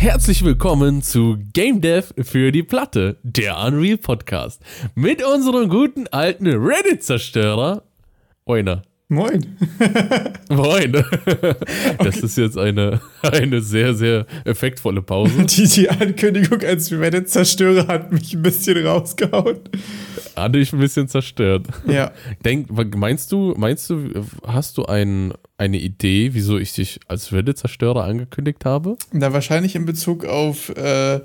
Herzlich willkommen zu Game Dev für die Platte, der Unreal Podcast. Mit unserem guten alten Reddit-Zerstörer, Oina. Moin. Moin. Das ist jetzt eine, eine sehr, sehr effektvolle Pause. Die, die Ankündigung als Reddit-Zerstörer hat mich ein bisschen rausgehauen. Hat dich ein bisschen zerstört. Ja. Denk, meinst du, meinst du, hast du ein, eine Idee, wieso ich dich als Reddit-Zerstörer angekündigt habe? Na, wahrscheinlich in Bezug auf äh,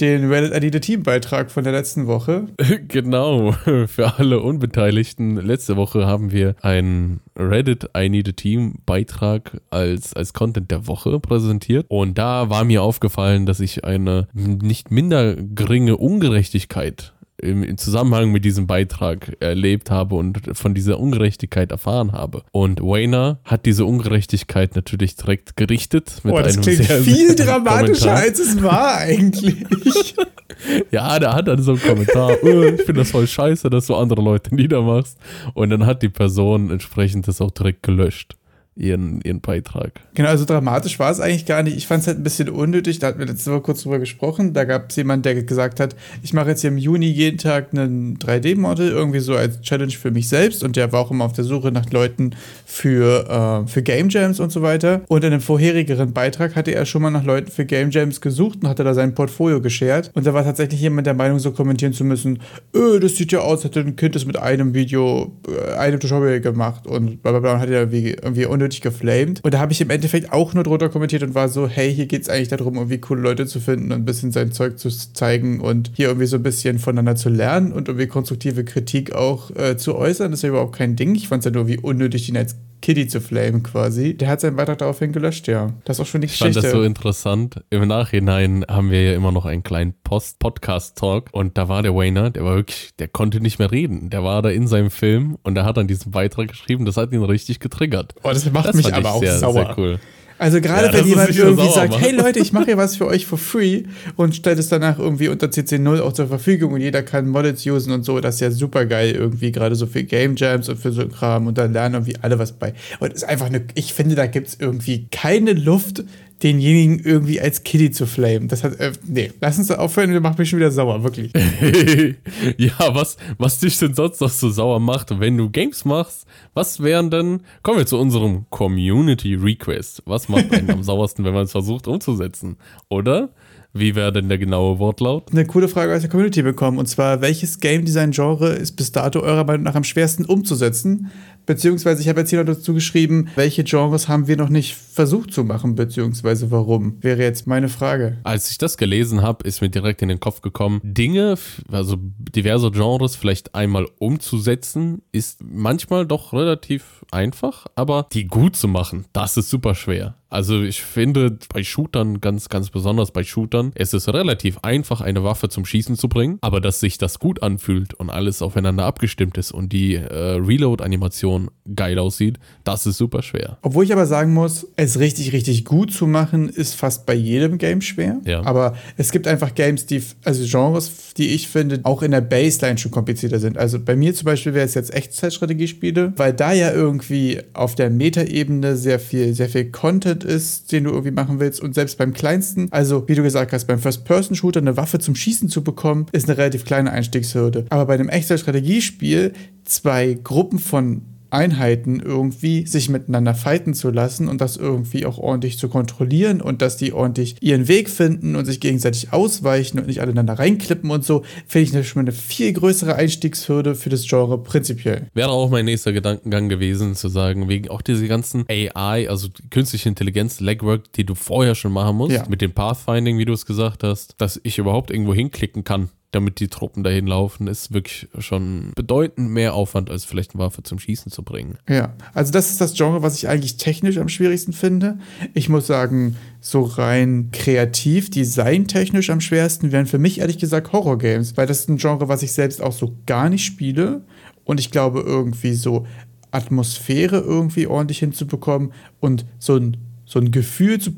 den Reddit I Need a Team Beitrag von der letzten Woche. genau. Für alle Unbeteiligten. Letzte Woche haben wir einen Reddit I Need a Team Beitrag als, als Content der Woche präsentiert. Und da war mir aufgefallen, dass ich eine nicht minder geringe Ungerechtigkeit im, im, Zusammenhang mit diesem Beitrag erlebt habe und von dieser Ungerechtigkeit erfahren habe. Und Wayner hat diese Ungerechtigkeit natürlich direkt gerichtet. Mit oh, das einem klingt sehr, viel sehr dramatischer, Kommentar. als es war eigentlich. ja, der hat dann so einen Kommentar, oh, ich finde das voll scheiße, dass du andere Leute niedermachst. Und dann hat die Person entsprechend das auch direkt gelöscht ihren, ihren Beitrag. Genau, also dramatisch war es eigentlich gar nicht. Ich fand es halt ein bisschen unnötig. Da hatten wir letzte Woche kurz drüber gesprochen. Da gab es jemanden, der gesagt hat, ich mache jetzt hier im Juni jeden Tag einen 3D-Model, irgendwie so als Challenge für mich selbst. Und der war auch immer auf der Suche nach Leuten für, äh, für Game Jams und so weiter. Und in einem vorherigeren Beitrag hatte er schon mal nach Leuten für Game Jams gesucht und hatte da sein Portfolio geshared. Und da war tatsächlich jemand der Meinung, so kommentieren zu müssen, öh, das sieht ja aus, hätte ein Kind das mit einem Video, äh, einem Tutorial gemacht und bla bla bla und hat ja irgendwie, irgendwie unnötig unnötig geflamed. Und da habe ich im Endeffekt auch nur drunter kommentiert und war so, hey, hier geht es eigentlich darum, irgendwie coole Leute zu finden und ein bisschen sein Zeug zu zeigen und hier irgendwie so ein bisschen voneinander zu lernen und irgendwie konstruktive Kritik auch äh, zu äußern. Das ist ja überhaupt kein Ding. Ich fand es ja nur wie unnötig, ihn als Kitty zu flamen quasi. Der hat seinen Beitrag daraufhin gelöscht, ja. Das ist auch schon die Geschichte. Ich fand das so interessant. Im Nachhinein haben wir ja immer noch einen kleinen Post-Podcast-Talk und da war der Wayner, der war wirklich, der konnte nicht mehr reden. Der war da in seinem Film und der hat dann diesen Beitrag geschrieben, das hat ihn richtig getriggert. Oh, das macht das mich aber auch sehr, sauer. Sehr cool. Also gerade ja, wenn jemand irgendwie sagt, hey Leute, ich mache hier was für euch for free und stellt es danach irgendwie unter CC0 auch zur Verfügung und jeder kann Models usen und so, das ist ja super geil irgendwie, gerade so für Game Jams und für so Kram und da lernen irgendwie alle was bei. Und es ist einfach eine, ich finde, da gibt es irgendwie keine Luft, denjenigen irgendwie als Kitty zu flamen. Das hat, äh, nee, lass uns da aufhören, das macht mich schon wieder sauer, wirklich. ja, was, was dich denn sonst noch so sauer macht, wenn du Games machst, was wären denn, kommen wir zu unserem Community Request. Was macht einen am sauersten, wenn man es versucht umzusetzen, oder? Wie wäre denn der genaue Wortlaut? Eine coole Frage aus der Community bekommen. Und zwar, welches Game Design Genre ist bis dato eurer Meinung nach am schwersten umzusetzen? Beziehungsweise, ich habe jetzt hier noch dazu geschrieben, welche Genres haben wir noch nicht versucht zu machen, beziehungsweise warum? Wäre jetzt meine Frage. Als ich das gelesen habe, ist mir direkt in den Kopf gekommen, Dinge, also diverse Genres vielleicht einmal umzusetzen, ist manchmal doch relativ einfach, aber die gut zu machen, das ist super schwer. Also ich finde bei Shootern ganz, ganz besonders bei Shootern, es ist relativ einfach, eine Waffe zum Schießen zu bringen, aber dass sich das gut anfühlt und alles aufeinander abgestimmt ist und die äh, Reload-Animation Animation geil aussieht, das ist super schwer. Obwohl ich aber sagen muss, es richtig, richtig gut zu machen, ist fast bei jedem Game schwer. Ja. Aber es gibt einfach Games, die, also Genres, die ich finde, auch in der Baseline schon komplizierter sind. Also bei mir zum Beispiel wäre es jetzt Echtzeitstrategiespiele, weil da ja irgendwie auf der Metaebene sehr viel, sehr viel Content ist, den du irgendwie machen willst. Und selbst beim kleinsten, also wie du gesagt hast, beim First-Person-Shooter eine Waffe zum Schießen zu bekommen, ist eine relativ kleine Einstiegshürde. Aber bei einem Echtzeitstrategiespiel zwei Gruppen von Einheiten irgendwie sich miteinander fighten zu lassen und das irgendwie auch ordentlich zu kontrollieren und dass die ordentlich ihren Weg finden und sich gegenseitig ausweichen und nicht aneinander reinklippen und so, finde ich schon eine viel größere Einstiegshürde für das Genre prinzipiell. Wäre auch mein nächster Gedankengang gewesen, zu sagen, wegen auch diese ganzen AI, also künstliche Intelligenz, Legwork, die du vorher schon machen musst, ja. mit dem Pathfinding, wie du es gesagt hast, dass ich überhaupt irgendwo hinklicken kann damit die Truppen dahin laufen, ist wirklich schon bedeutend mehr Aufwand, als vielleicht eine Waffe zum Schießen zu bringen. Ja, also das ist das Genre, was ich eigentlich technisch am schwierigsten finde. Ich muss sagen, so rein kreativ, designtechnisch am schwersten wären für mich ehrlich gesagt Horror-Games, weil das ist ein Genre, was ich selbst auch so gar nicht spiele. Und ich glaube, irgendwie so Atmosphäre irgendwie ordentlich hinzubekommen und so ein, so ein Gefühl zu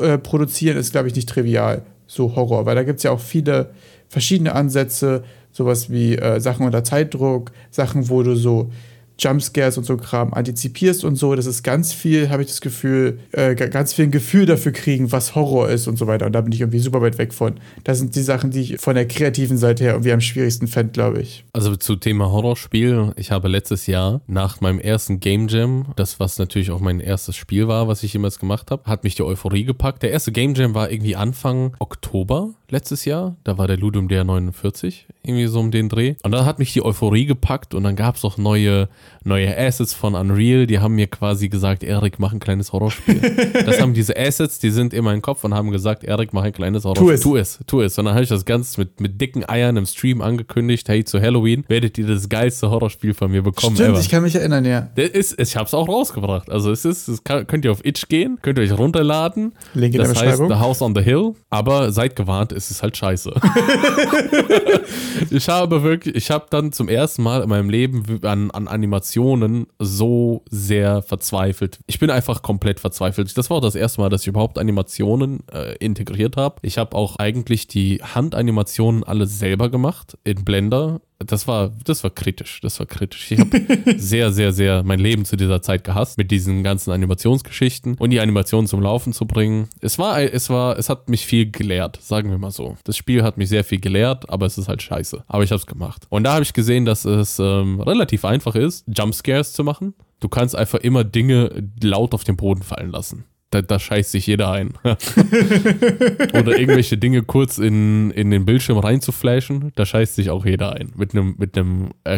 äh, produzieren, ist, glaube ich, nicht trivial. So Horror, weil da gibt es ja auch viele verschiedene Ansätze, sowas wie äh, Sachen unter Zeitdruck, Sachen, wo du so Jumpscares und so Kram antizipierst und so. Das ist ganz viel, habe ich das Gefühl, äh, ganz viel ein Gefühl dafür kriegen, was Horror ist und so weiter. Und da bin ich irgendwie super weit weg von. Das sind die Sachen, die ich von der kreativen Seite her irgendwie am schwierigsten fände, glaube ich. Also zu Thema Horrorspiel. Ich habe letztes Jahr nach meinem ersten Game Jam, das was natürlich auch mein erstes Spiel war, was ich jemals gemacht habe, hat mich die Euphorie gepackt. Der erste Game Jam war irgendwie Anfang Oktober letztes Jahr. Da war der Ludum der 49, irgendwie so um den Dreh. Und da hat mich die Euphorie gepackt und dann gab es auch neue, neue Assets von Unreal. Die haben mir quasi gesagt, Erik, mach ein kleines Horrorspiel. das haben diese Assets, die sind in meinem Kopf und haben gesagt, Erik, mach ein kleines Horrorspiel. Tu es. Tu es, tu es. Und dann habe ich das Ganze mit, mit dicken Eiern im Stream angekündigt. Hey, zu Halloween werdet ihr das geilste Horrorspiel von mir bekommen. Stimmt, ever. ich kann mich erinnern, ja. Das ist, ich habe es auch rausgebracht. Also es ist, es kann, könnt ihr auf Itch gehen, könnt ihr euch runterladen. Link in das der heißt The House on the Hill. Aber seid gewarnt, es ist halt scheiße. ich habe wirklich, ich habe dann zum ersten Mal in meinem Leben an, an Animationen so sehr verzweifelt. Ich bin einfach komplett verzweifelt. Das war auch das erste Mal, dass ich überhaupt Animationen äh, integriert habe. Ich habe auch eigentlich die Handanimationen alle selber gemacht in Blender das war, das war kritisch. Das war kritisch. Ich habe sehr, sehr, sehr mein Leben zu dieser Zeit gehasst, mit diesen ganzen Animationsgeschichten und die Animationen zum Laufen zu bringen. Es war, es war, es hat mich viel gelehrt, sagen wir mal so. Das Spiel hat mich sehr viel gelehrt, aber es ist halt scheiße. Aber ich habe es gemacht. Und da habe ich gesehen, dass es ähm, relativ einfach ist, Jumpscares zu machen. Du kannst einfach immer Dinge laut auf den Boden fallen lassen da, da scheißt sich jeder ein. Oder irgendwelche Dinge kurz in, in den Bildschirm reinzuflashen, da scheißt sich auch jeder ein. Mit einem mit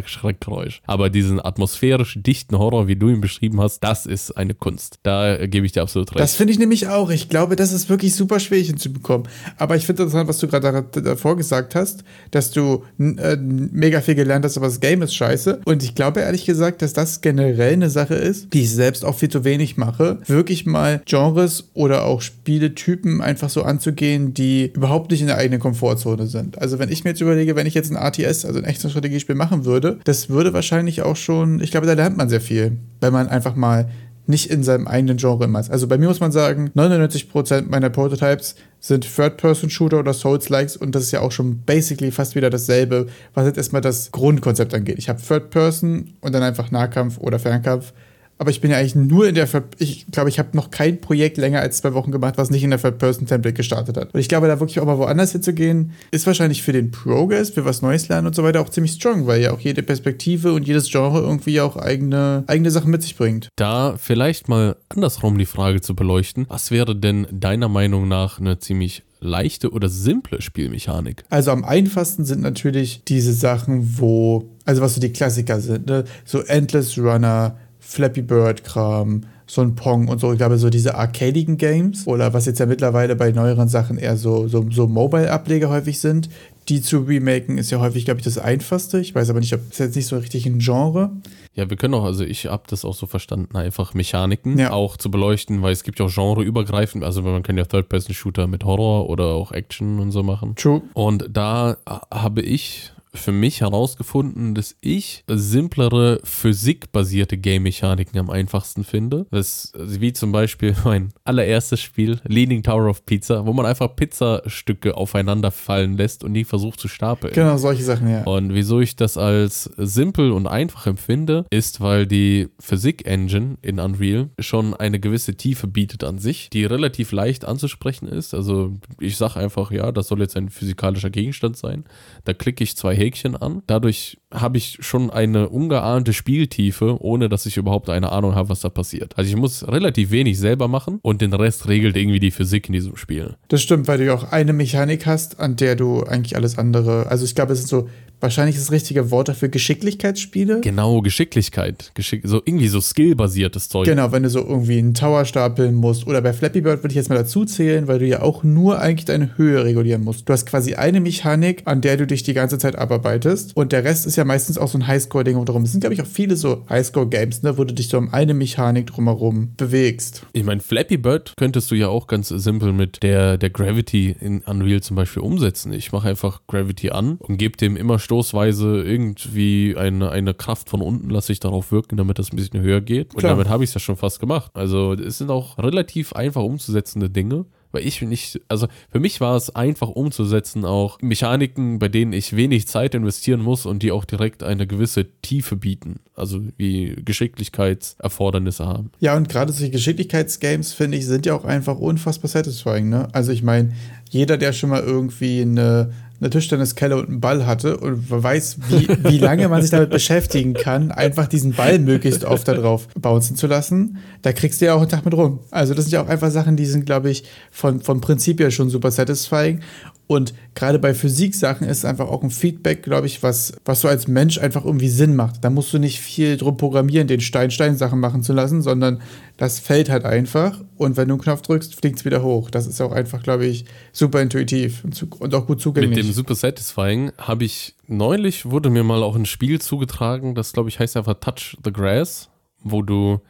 Schreckgeräusch. Aber diesen atmosphärisch dichten Horror, wie du ihn beschrieben hast, das ist eine Kunst. Da gebe ich dir absolut recht. Das finde ich nämlich auch. Ich glaube, das ist wirklich super schwierig hinzubekommen. Aber ich finde interessant, was du gerade davor gesagt hast, dass du äh, mega viel gelernt hast, aber das Game ist scheiße. Und ich glaube ehrlich gesagt, dass das generell eine Sache ist, die ich selbst auch viel zu wenig mache. Wirklich mal Genre Genres oder auch Spieletypen einfach so anzugehen, die überhaupt nicht in der eigenen Komfortzone sind. Also wenn ich mir jetzt überlege, wenn ich jetzt ein RTS, also ein echtes Strategiespiel machen würde, das würde wahrscheinlich auch schon, ich glaube, da lernt man sehr viel, wenn man einfach mal nicht in seinem eigenen Genre immer ist. Also bei mir muss man sagen, 99% meiner Prototypes sind Third-Person-Shooter oder Souls-Likes und das ist ja auch schon basically fast wieder dasselbe, was jetzt erstmal das Grundkonzept angeht. Ich habe Third-Person und dann einfach Nahkampf oder Fernkampf aber ich bin ja eigentlich nur in der, Ver ich glaube, ich habe noch kein Projekt länger als zwei Wochen gemacht, was nicht in der Third-Person-Template gestartet hat. Und ich glaube, da wirklich auch mal woanders hinzugehen, ist wahrscheinlich für den Progress, für was Neues lernen und so weiter auch ziemlich strong, weil ja auch jede Perspektive und jedes Genre irgendwie auch eigene, eigene Sachen mit sich bringt. Da vielleicht mal andersrum die Frage zu beleuchten, was wäre denn deiner Meinung nach eine ziemlich leichte oder simple Spielmechanik? Also am einfachsten sind natürlich diese Sachen, wo, also was so die Klassiker sind, ne? so Endless Runner, Flappy Bird-Kram, so ein Pong und so. Ich glaube, so diese arcadigen Games oder was jetzt ja mittlerweile bei neueren Sachen eher so, so, so Mobile-Ableger häufig sind, die zu remaken, ist ja häufig, glaube ich, das Einfachste. Ich weiß aber nicht, ob das jetzt nicht so richtig ein Genre. Ja, wir können auch, also ich habe das auch so verstanden, einfach Mechaniken ja. auch zu beleuchten, weil es gibt ja auch genreübergreifend, also man kann ja Third-Person-Shooter mit Horror oder auch Action und so machen. True. Und da habe ich für mich herausgefunden, dass ich simplere physikbasierte Game-Mechaniken am einfachsten finde. Das, wie zum Beispiel mein allererstes Spiel, Leaning Tower of Pizza, wo man einfach Pizzastücke aufeinander fallen lässt und die versucht zu stapeln. Genau, solche Sachen, ja. Und wieso ich das als simpel und einfach empfinde, ist, weil die Physik-Engine in Unreal schon eine gewisse Tiefe bietet an sich, die relativ leicht anzusprechen ist. Also ich sage einfach, ja, das soll jetzt ein physikalischer Gegenstand sein. Da klicke ich zwei Häkchen an. Dadurch habe ich schon eine ungeahnte Spieltiefe, ohne dass ich überhaupt eine Ahnung habe, was da passiert. Also ich muss relativ wenig selber machen und den Rest regelt irgendwie die Physik in diesem Spiel. Das stimmt, weil du ja auch eine Mechanik hast, an der du eigentlich alles andere, also ich glaube, es sind so wahrscheinlich das richtige Wort dafür Geschicklichkeitsspiele. Genau, Geschicklichkeit. Geschick so irgendwie so skillbasiertes Zeug. Genau, wenn du so irgendwie einen Tower stapeln musst. Oder bei Flappy Bird würde ich jetzt mal dazu zählen, weil du ja auch nur eigentlich deine Höhe regulieren musst. Du hast quasi eine Mechanik, an der du dich die ganze Zeit abarbeitest. Und der Rest ist ja meistens auch so ein Highscore-Ding drumherum. Es sind, glaube ich, auch viele so Highscore-Games, ne, wo du dich so um eine Mechanik drumherum bewegst. Ich meine, Flappy Bird könntest du ja auch ganz simpel mit der, der Gravity in Unreal zum Beispiel umsetzen. Ich mache einfach Gravity an und gebe dem immer stoßweise irgendwie eine, eine Kraft von unten lasse ich darauf wirken, damit das ein bisschen höher geht. Und Klar. damit habe ich es ja schon fast gemacht. Also es sind auch relativ einfach umzusetzende Dinge weil ich nicht, also für mich war es einfach umzusetzen, auch Mechaniken, bei denen ich wenig Zeit investieren muss und die auch direkt eine gewisse Tiefe bieten, also wie Geschicklichkeitserfordernisse haben. Ja, und gerade solche Geschicklichkeitsgames, finde ich, sind ja auch einfach unfassbar satisfying, ne? Also ich meine, jeder, der schon mal irgendwie eine eine Tischtenniskelle und einen Ball hatte und weiß, wie, wie lange man sich damit beschäftigen kann, einfach diesen Ball möglichst oft da drauf bouncen zu lassen, da kriegst du ja auch einen Tag mit rum. Also das sind ja auch einfach Sachen, die sind, glaube ich, von, vom Prinzip her schon super satisfying und gerade bei Physiksachen ist einfach auch ein Feedback, glaube ich, was, was so als Mensch einfach irgendwie Sinn macht. Da musst du nicht viel drum programmieren, den Stein-Stein-Sachen machen zu lassen, sondern das fällt halt einfach. Und wenn du einen Knopf drückst, fliegt es wieder hoch. Das ist auch einfach, glaube ich, super intuitiv und, und auch gut zugänglich. Mit dem Super Satisfying habe ich neulich, wurde mir mal auch ein Spiel zugetragen, das, glaube ich, heißt einfach Touch the Grass, wo du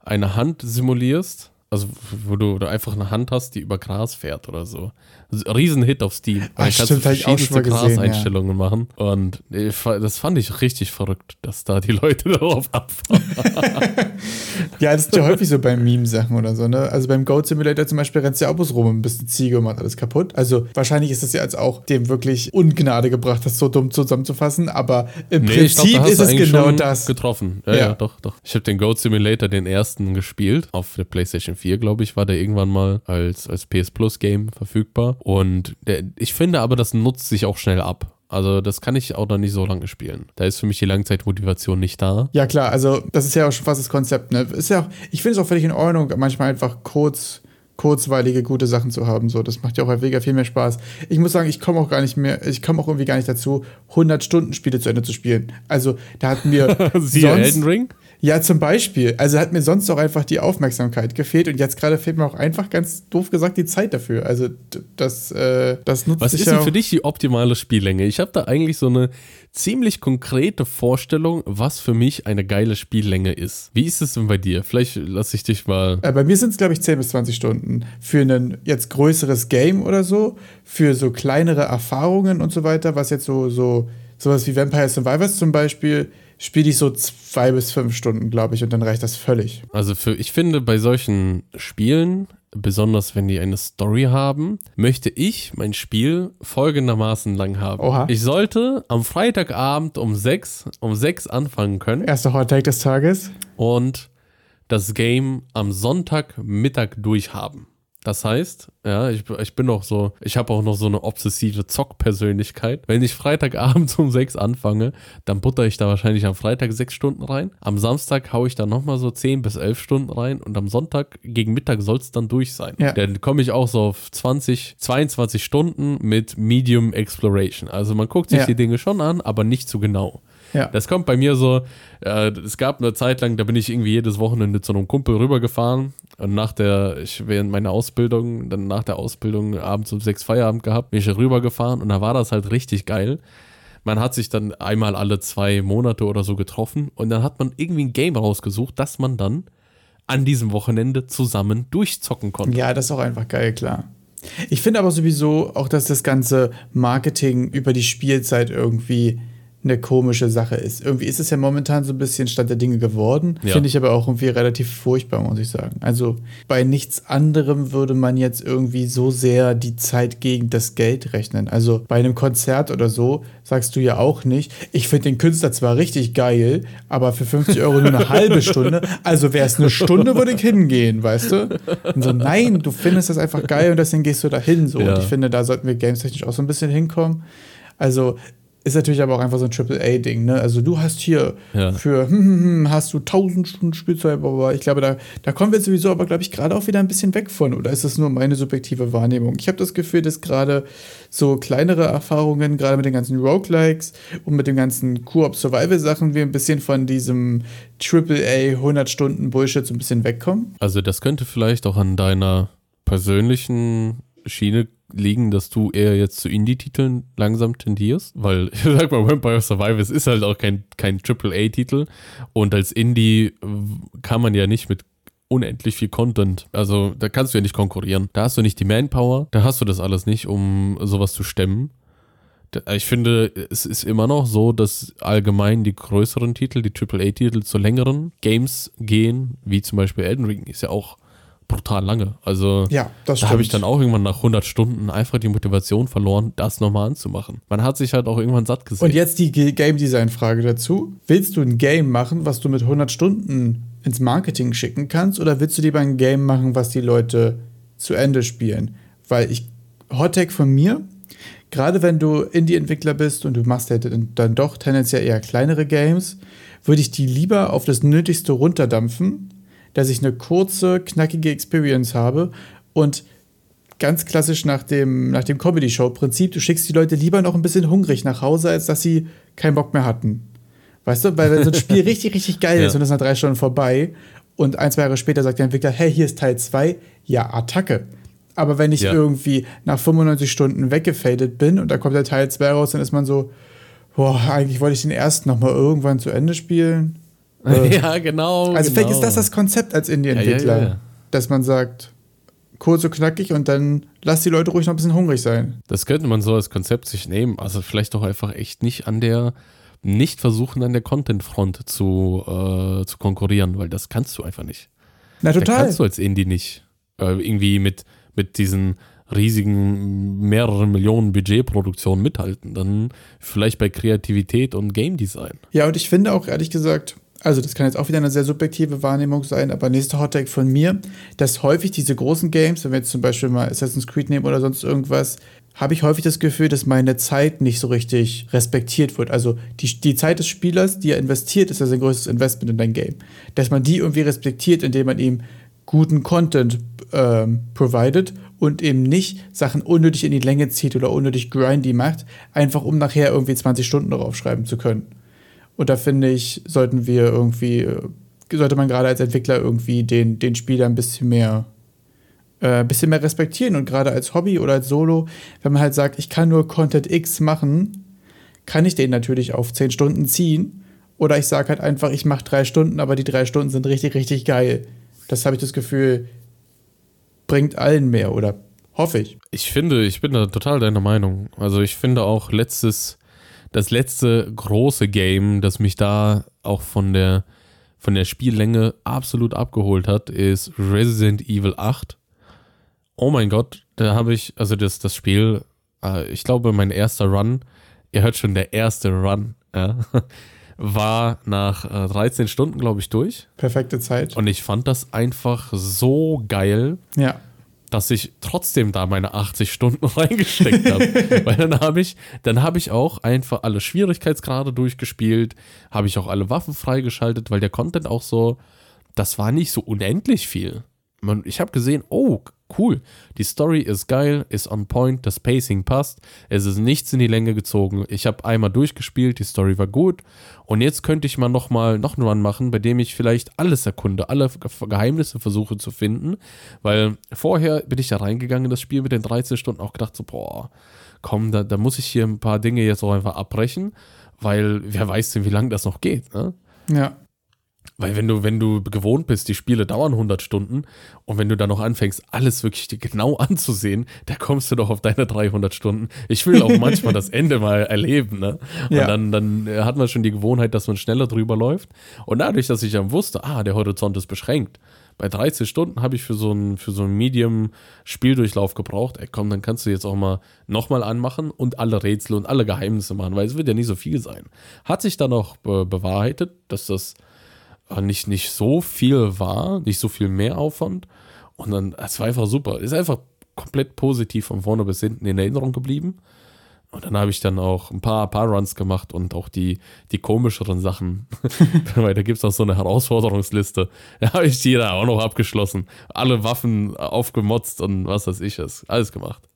eine Hand simulierst also wo du, einfach eine Hand hast, die über Gras fährt oder so. Riesenhit auf Steam. Ach, kannst stimmt, verschiedenste Gras-Einstellungen ja. machen. Und das fand ich richtig verrückt, dass da die Leute darauf abfahren. ja, das ist ja häufig so bei Meme-Sachen oder so, ne? Also beim Goat Simulator zum Beispiel rennt ja auch rum und ein bisschen Ziege und macht alles kaputt. Also wahrscheinlich ist das ja jetzt auch dem wirklich Ungnade gebracht, das so dumm zusammenzufassen, aber im nee, Prinzip glaub, ist es genau das. Getroffen. Ja, ja, ja, doch, doch. Ich habe den Goat Simulator, den ersten, gespielt. Auf der PlayStation 4, glaube ich, war der irgendwann mal als, als PS Plus Game verfügbar. Und der, ich finde aber, das nutzt sich auch schnell ab. Also das kann ich auch noch nicht so lange spielen. Da ist für mich die Langzeitmotivation nicht da. Ja klar, also das ist ja auch schon fast das Konzept. Ne? Ist ja auch, ich finde es auch völlig in Ordnung, manchmal einfach kurz kurzweilige, gute Sachen zu haben. So, das macht ja auch häufiger viel mehr Spaß. Ich muss sagen, ich komme auch gar nicht mehr, ich komme auch irgendwie gar nicht dazu, 100 Stunden Spiele zu Ende zu spielen. Also, da hat mir Siehe Elden Ring? Ja, zum Beispiel. Also hat mir sonst auch einfach die Aufmerksamkeit gefehlt und jetzt gerade fehlt mir auch einfach ganz doof gesagt die Zeit dafür. Also das, äh, das nutzt Was ist denn für dich die optimale Spiellänge? Ich habe da eigentlich so eine ziemlich konkrete Vorstellung, was für mich eine geile Spiellänge ist. Wie ist es denn bei dir? Vielleicht lasse ich dich mal. Äh, bei mir sind es, glaube ich, 10 bis 20 Stunden. Für ein jetzt größeres Game oder so, für so kleinere Erfahrungen und so weiter, was jetzt so, so sowas wie Vampire Survivors zum Beispiel spiele ich so zwei bis fünf Stunden, glaube ich, und dann reicht das völlig. Also für, ich finde, bei solchen Spielen, besonders wenn die eine Story haben, möchte ich mein Spiel folgendermaßen lang haben. Oha. Ich sollte am Freitagabend um sechs, um sechs anfangen können. Erster Hot Take des Tages. Und das Game am Sonntagmittag durchhaben. Das heißt, ja, ich, ich bin auch so, ich habe auch noch so eine obsessive Zock-Persönlichkeit. Wenn ich Freitagabend um sechs anfange, dann butter ich da wahrscheinlich am Freitag sechs Stunden rein. Am Samstag haue ich da nochmal so zehn bis elf Stunden rein und am Sonntag gegen Mittag soll es dann durch sein. Ja. Dann komme ich auch so auf 20, 22 Stunden mit Medium Exploration. Also man guckt sich ja. die Dinge schon an, aber nicht zu genau. Ja. Das kommt bei mir so, äh, es gab eine Zeit lang, da bin ich irgendwie jedes Wochenende zu einem Kumpel rübergefahren und nach der, ich während meiner Ausbildung, dann nach der Ausbildung abends um sechs Feierabend gehabt, bin ich rübergefahren und da war das halt richtig geil. Man hat sich dann einmal alle zwei Monate oder so getroffen und dann hat man irgendwie ein Game rausgesucht, das man dann an diesem Wochenende zusammen durchzocken konnte. Ja, das ist auch einfach geil, klar. Ich finde aber sowieso auch, dass das ganze Marketing über die Spielzeit irgendwie eine komische Sache ist. Irgendwie ist es ja momentan so ein bisschen Stand der Dinge geworden. Ja. Finde ich aber auch irgendwie relativ furchtbar, muss ich sagen. Also bei nichts anderem würde man jetzt irgendwie so sehr die Zeit gegen das Geld rechnen. Also bei einem Konzert oder so sagst du ja auch nicht, ich finde den Künstler zwar richtig geil, aber für 50 Euro nur eine halbe Stunde. Also wäre es eine Stunde, würde ich hingehen, weißt du? Und so, nein, du findest das einfach geil und deswegen gehst du da hin. So. Ja. Und ich finde, da sollten wir games-technisch auch so ein bisschen hinkommen. Also ist natürlich aber auch einfach so ein Triple-A-Ding, ne? Also du hast hier ja. für hm, hm, hm, hast du 1000 Stunden Spielzeit, aber ich glaube, da, da kommen wir sowieso aber, glaube ich, gerade auch wieder ein bisschen weg von. Oder ist das nur meine subjektive Wahrnehmung? Ich habe das Gefühl, dass gerade so kleinere Erfahrungen, gerade mit den ganzen Roguelikes und mit den ganzen Koop-Survival-Sachen, wir ein bisschen von diesem Triple-A 100 Stunden Bullshit so ein bisschen wegkommen. Also das könnte vielleicht auch an deiner persönlichen Schiene liegen, dass du eher jetzt zu Indie-Titeln langsam tendierst? Weil, ich sag mal, Vampire Survivors ist halt auch kein, kein AAA-Titel und als Indie kann man ja nicht mit unendlich viel Content. Also da kannst du ja nicht konkurrieren. Da hast du nicht die Manpower, da hast du das alles nicht, um sowas zu stemmen. Ich finde, es ist immer noch so, dass allgemein die größeren Titel, die AAA-Titel zu längeren Games gehen, wie zum Beispiel Elden Ring, ist ja auch brutal lange. Also ja, das da habe ich dann auch irgendwann nach 100 Stunden einfach die Motivation verloren, das nochmal anzumachen. Man hat sich halt auch irgendwann satt gesehen. Und jetzt die Game Design Frage dazu. Willst du ein Game machen, was du mit 100 Stunden ins Marketing schicken kannst oder willst du lieber ein Game machen, was die Leute zu Ende spielen? Weil ich Hottech von mir, gerade wenn du Indie-Entwickler bist und du machst ja dann doch tendenziell eher kleinere Games, würde ich die lieber auf das Nötigste runterdampfen, dass ich eine kurze, knackige Experience habe und ganz klassisch nach dem, nach dem Comedy-Show-Prinzip, du schickst die Leute lieber noch ein bisschen hungrig nach Hause, als dass sie keinen Bock mehr hatten. Weißt du, weil wenn so ein Spiel richtig, richtig geil ja. ist und es ist nach drei Stunden vorbei und ein, zwei Jahre später sagt der Entwickler, hey, hier ist Teil 2, ja, Attacke. Aber wenn ich ja. irgendwie nach 95 Stunden weggefadet bin und da kommt der Teil 2 raus, dann ist man so, boah, eigentlich wollte ich den ersten nochmal irgendwann zu Ende spielen. Äh, ja, genau. Also genau. vielleicht ist das das Konzept als Indie-Entwickler, ja, dass man sagt, kurz und knackig und dann lass die Leute ruhig noch ein bisschen hungrig sein. Das könnte man so als Konzept sich nehmen. Also vielleicht doch einfach echt nicht an der, nicht versuchen an der Content-Front zu, äh, zu konkurrieren, weil das kannst du einfach nicht. Na total. Da kannst du als Indie nicht. Äh, irgendwie mit mit diesen riesigen mehreren Millionen Budgetproduktionen mithalten. Dann vielleicht bei Kreativität und Game Design. Ja, und ich finde auch ehrlich gesagt, also das kann jetzt auch wieder eine sehr subjektive Wahrnehmung sein, aber nächster Hottag von mir, dass häufig diese großen Games, wenn wir jetzt zum Beispiel mal Assassin's Creed nehmen oder sonst irgendwas, habe ich häufig das Gefühl, dass meine Zeit nicht so richtig respektiert wird. Also die, die Zeit des Spielers, die er investiert, ist ja sein größtes Investment in dein Game. Dass man die irgendwie respektiert, indem man ihm guten Content ähm, provided und eben nicht Sachen unnötig in die Länge zieht oder unnötig grindy macht, einfach um nachher irgendwie 20 Stunden darauf schreiben zu können. Und da finde ich, sollten wir irgendwie, äh, sollte man gerade als Entwickler irgendwie den, den Spieler ein bisschen mehr, äh, bisschen mehr respektieren und gerade als Hobby oder als Solo, wenn man halt sagt, ich kann nur Content X machen, kann ich den natürlich auf 10 Stunden ziehen. Oder ich sage halt einfach, ich mache drei Stunden, aber die drei Stunden sind richtig, richtig geil. Das habe ich das Gefühl, bringt allen mehr oder hoffe ich. Ich finde, ich bin da total deiner Meinung. Also ich finde auch letztes, das letzte große Game, das mich da auch von der, von der Spiellänge absolut abgeholt hat, ist Resident Evil 8. Oh mein Gott, da habe ich, also das, das Spiel, äh, ich glaube, mein erster Run, ihr hört schon, der erste Run, ja, war nach äh, 13 Stunden, glaube ich, durch. Perfekte Zeit. Und ich fand das einfach so geil. Ja. Dass ich trotzdem da meine 80 Stunden reingesteckt habe. Weil dann habe ich, dann habe ich auch einfach alle Schwierigkeitsgrade durchgespielt, habe ich auch alle Waffen freigeschaltet, weil der Content auch so, das war nicht so unendlich viel. Ich habe gesehen, oh, cool. Die Story ist geil, ist on point, das Pacing passt, es ist nichts in die Länge gezogen. Ich habe einmal durchgespielt, die Story war gut und jetzt könnte ich mal noch mal noch einen Run machen, bei dem ich vielleicht alles erkunde, alle Geheimnisse versuche zu finden, weil vorher bin ich da reingegangen in das Spiel mit den 13 Stunden auch gedacht so, boah, komm, da, da muss ich hier ein paar Dinge jetzt auch einfach abbrechen, weil wer weiß denn, wie lange das noch geht, ne? Ja. Weil wenn du, wenn du gewohnt bist, die Spiele dauern 100 Stunden und wenn du dann noch anfängst, alles wirklich genau anzusehen, da kommst du doch auf deine 300 Stunden. Ich will auch manchmal das Ende mal erleben, ne? Und ja. dann, dann hat man schon die Gewohnheit, dass man schneller drüber läuft. Und dadurch, dass ich dann wusste, ah, der Horizont ist beschränkt. Bei 13 Stunden habe ich für so einen, für so einen Medium-Spieldurchlauf gebraucht. Ey, komm, dann kannst du jetzt auch mal nochmal anmachen und alle Rätsel und alle Geheimnisse machen, weil es wird ja nicht so viel sein. Hat sich dann auch be bewahrheitet, dass das nicht, nicht so viel war, nicht so viel mehr Aufwand. Und dann, es war einfach super. Ist einfach komplett positiv von vorne bis hinten in Erinnerung geblieben. Und dann habe ich dann auch ein paar, paar Runs gemacht und auch die, die komischeren Sachen. Weil da gibt es auch so eine Herausforderungsliste. Da habe ich die da auch noch abgeschlossen. Alle Waffen aufgemotzt und was weiß ich es. Alles gemacht.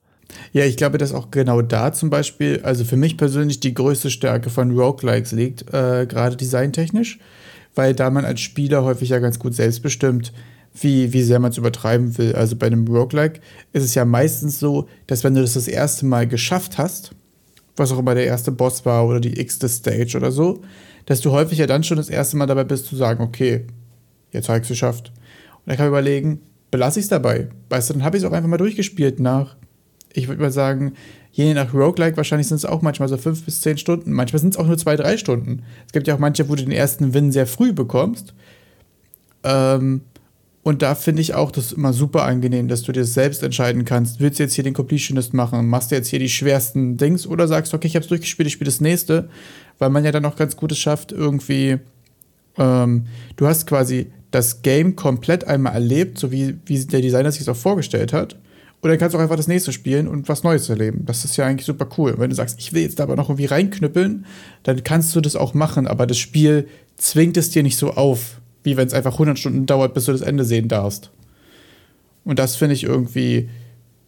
Ja, ich glaube, dass auch genau da zum Beispiel, also für mich persönlich die größte Stärke von Roguelikes liegt, äh, gerade designtechnisch weil da man als Spieler häufig ja ganz gut selbst bestimmt, wie, wie sehr man es übertreiben will. Also bei einem Roguelike ist es ja meistens so, dass wenn du das das erste Mal geschafft hast, was auch immer der erste Boss war oder die x-te Stage oder so, dass du häufig ja dann schon das erste Mal dabei bist zu sagen, okay, jetzt habe ich es geschafft. Und dann kann man überlegen, belasse ich es dabei. Weißt du, dann habe ich es auch einfach mal durchgespielt nach, ich würde mal sagen, je nach Roguelike, wahrscheinlich sind es auch manchmal so fünf bis zehn Stunden. Manchmal sind es auch nur zwei, drei Stunden. Es gibt ja auch manche, wo du den ersten Win sehr früh bekommst. Ähm, Und da finde ich auch das immer super angenehm, dass du dir selbst entscheiden kannst, willst du jetzt hier den Completionist machen, machst du jetzt hier die schwersten Dings oder sagst, okay, ich habe es durchgespielt, ich spiele das nächste, weil man ja dann auch ganz Gutes schafft, irgendwie, ähm, du hast quasi das Game komplett einmal erlebt, so wie, wie der Designer sich es auch vorgestellt hat. Dann kannst auch einfach das nächste spielen und was Neues erleben. Das ist ja eigentlich super cool. Wenn du sagst, ich will jetzt da aber noch irgendwie reinknüppeln, dann kannst du das auch machen, aber das Spiel zwingt es dir nicht so auf wie wenn es einfach 100 Stunden dauert, bis du das Ende sehen darfst. Und das finde ich irgendwie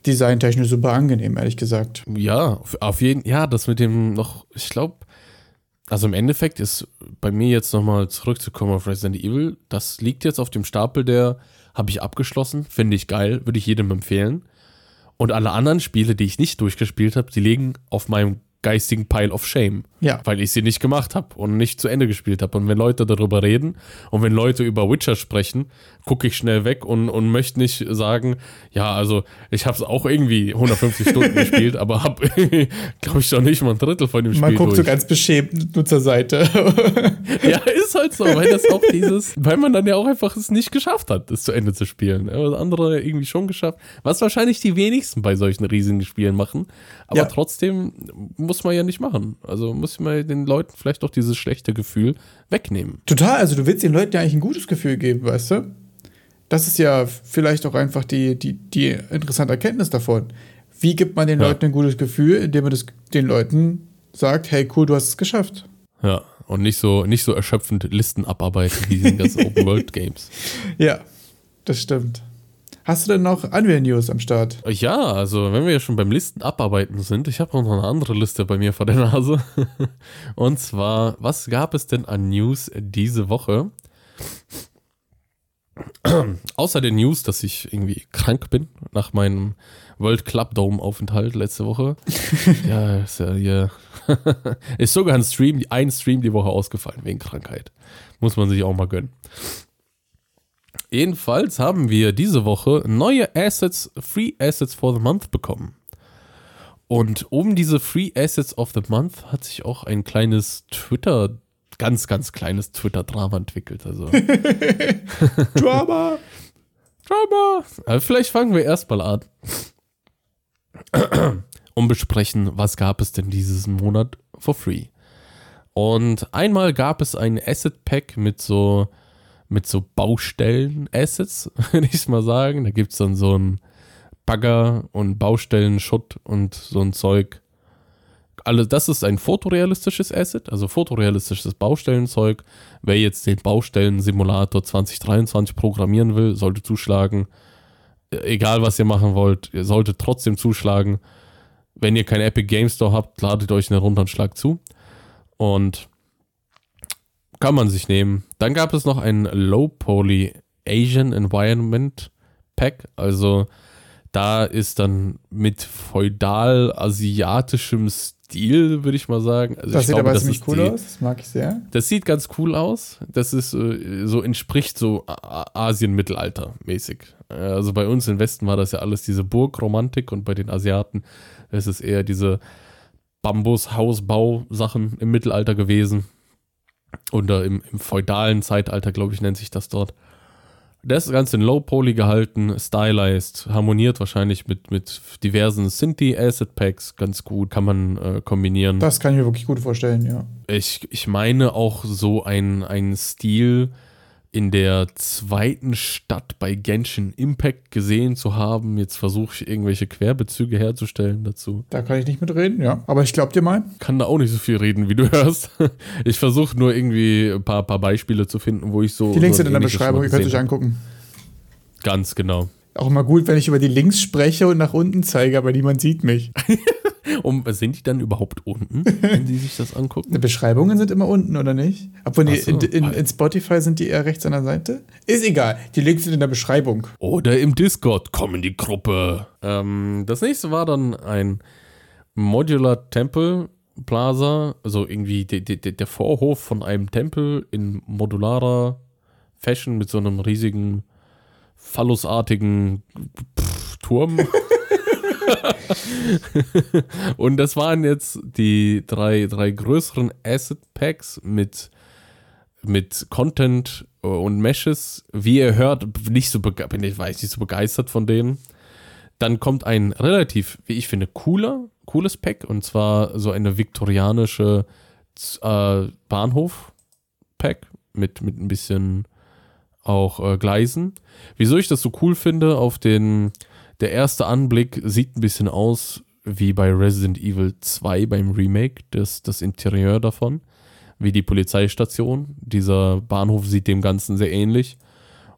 designtechnisch super angenehm, ehrlich gesagt. Ja, auf jeden ja, das mit dem noch, ich glaube, also im Endeffekt ist bei mir jetzt nochmal zurückzukommen auf Resident Evil, das liegt jetzt auf dem Stapel der, habe ich abgeschlossen, finde ich geil, würde ich jedem empfehlen. Und alle anderen Spiele, die ich nicht durchgespielt habe, die liegen auf meinem geistigen Pile of Shame. Ja. Weil ich sie nicht gemacht habe und nicht zu Ende gespielt habe. Und wenn Leute darüber reden und wenn Leute über Witcher sprechen, gucke ich schnell weg und, und möchte nicht sagen, ja, also ich habe es auch irgendwie 150 Stunden gespielt, aber habe, glaube ich, doch nicht mal ein Drittel von dem Spiel Man guckt durch. so ganz beschämt nur zur Seite. ja, ist halt so, weil das auch dieses, weil man dann ja auch einfach es nicht geschafft hat, es zu Ende zu spielen. Aber andere irgendwie schon geschafft. Was wahrscheinlich die wenigsten bei solchen riesigen Spielen machen. Aber Ja. trotzdem muss man ja nicht machen. Also muss man den Leuten vielleicht auch dieses schlechte Gefühl wegnehmen. Total, also du willst den Leuten ja eigentlich ein gutes Gefühl geben, weißt du? Das ist ja vielleicht auch einfach die, die, die interessante Erkenntnis davon. Wie gibt man den Ja. Leuten ein gutes Gefühl, indem man das den Leuten sagt, hey cool, du hast es geschafft. Ja. Und nicht so, nicht so erschöpfend Listen abarbeiten wie in ganzen Open World Games. Ja, das stimmt. Hast du denn noch Unreal News am Start? Ja, also wenn wir ja schon beim Listen abarbeiten sind, ich habe auch noch eine andere Liste bei mir vor der Nase. Und zwar, was gab es denn an News diese Woche? Außer der News, dass ich irgendwie krank bin nach meinem World Club Dome Aufenthalt letzte Woche. ja, ist ja hier. ist sogar ein Stream, ein Stream die Woche ausgefallen wegen Krankheit. Muss man sich auch mal gönnen. Jedenfalls haben wir diese Woche neue Assets, Free Assets for the Month bekommen. Und um diese Free Assets of the Month hat sich auch ein kleines Twitter, ganz, ganz kleines Twitter-Drama entwickelt. Also Drama! Drama. Aber vielleicht fangen wir erstmal an. und besprechen, was gab es denn diesen Monat for free. Und einmal gab es ein Asset Pack mit so mit so Baustellen-Assets, würde ich mal sagen. Da gibt es dann so ein Bagger und Baustellen-Schutt und so ein Zeug. Alle, das ist ein fotorealistisches Asset, also fotorealistisches Baustellenzeug. Wer jetzt den Baustellen-Simulator 2023 programmieren will, sollte zuschlagen. Egal, was ihr machen wollt, ihr solltet trotzdem zuschlagen. Wenn ihr kein Epic Game Store habt, ladet euch einen runter und schlagt zu. Und kann man sich nehmen. Dann gab es noch ein Low Poly Asian Environment Pack. Also da ist dann mit feudal-asiatischem Stil, würde ich mal sagen. Also Das sieht glaube, aber das ziemlich cool die, aus, das mag ich sehr. Das sieht ganz cool aus. Das ist äh, so entspricht so Asien-Mittelalter mäßig. Also bei uns im Westen war das ja alles diese Burgromantik und bei den Asiaten ist es eher diese Bambus-Hausbau-Sachen im Mittelalter gewesen. Oder im, im feudalen Zeitalter, glaube ich, nennt sich das dort. Das Ganze in Low Poly gehalten, stylized, harmoniert wahrscheinlich mit, mit diversen Synthi Asset Packs ganz gut, kann man äh, kombinieren. Das kann ich mir wirklich gut vorstellen, ja. Ich, ich meine auch so ein, ein Stil in der zweiten Stadt bei Genshin Impact gesehen zu haben. Jetzt versuche ich irgendwelche Querbezüge herzustellen dazu. Da kann ich nicht mitreden, ja. Aber ich glaub dir mal. Kann da auch nicht so viel reden, wie du hörst. Ich versuche nur irgendwie ein paar, paar Beispiele zu finden, wo ich so. Die Links so sind in der Beschreibung, ihr könnt es euch angucken. Ganz genau. Auch immer gut, wenn ich über die Links spreche und nach unten zeige, aber niemand sieht mich. Und sind die dann überhaupt unten, wenn die sich das angucken? Die Beschreibungen sind immer unten, oder nicht? Obwohl, die, so. in, in, in Spotify sind die eher rechts an der Seite? Ist egal. Die Links sind in der Beschreibung. Oder im Discord, komm in die Gruppe. Ähm, das nächste war dann ein Modular Temple Plaza, also irgendwie de, de, de, der Vorhof von einem Tempel in modularer Fashion mit so einem riesigen phallusartigen Turm. Und das waren jetzt die drei, drei größeren Asset Packs mit mit Content und Meshes, wie ihr hört, nicht so bin ich weiß nicht so begeistert von denen. Dann kommt ein relativ, wie ich finde, cooler, cooles Pack und zwar so eine viktorianische äh, Bahnhof-Pack mit, mit ein bisschen auch äh, Gleisen. Wieso ich das so cool finde, auf den, der erste Anblick sieht ein bisschen aus wie bei Resident Evil 2 beim Remake, das, das Interieur davon, wie die Polizeistation. Dieser Bahnhof sieht dem Ganzen sehr ähnlich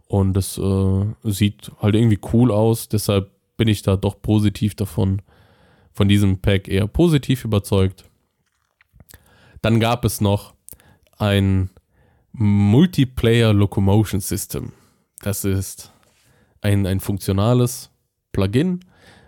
und es äh, sieht halt irgendwie cool aus, deshalb bin ich da doch positiv davon, von diesem Pack eher positiv überzeugt. Dann gab es noch ein Multiplayer Locomotion System. Das ist ein, ein funktionales Plugin,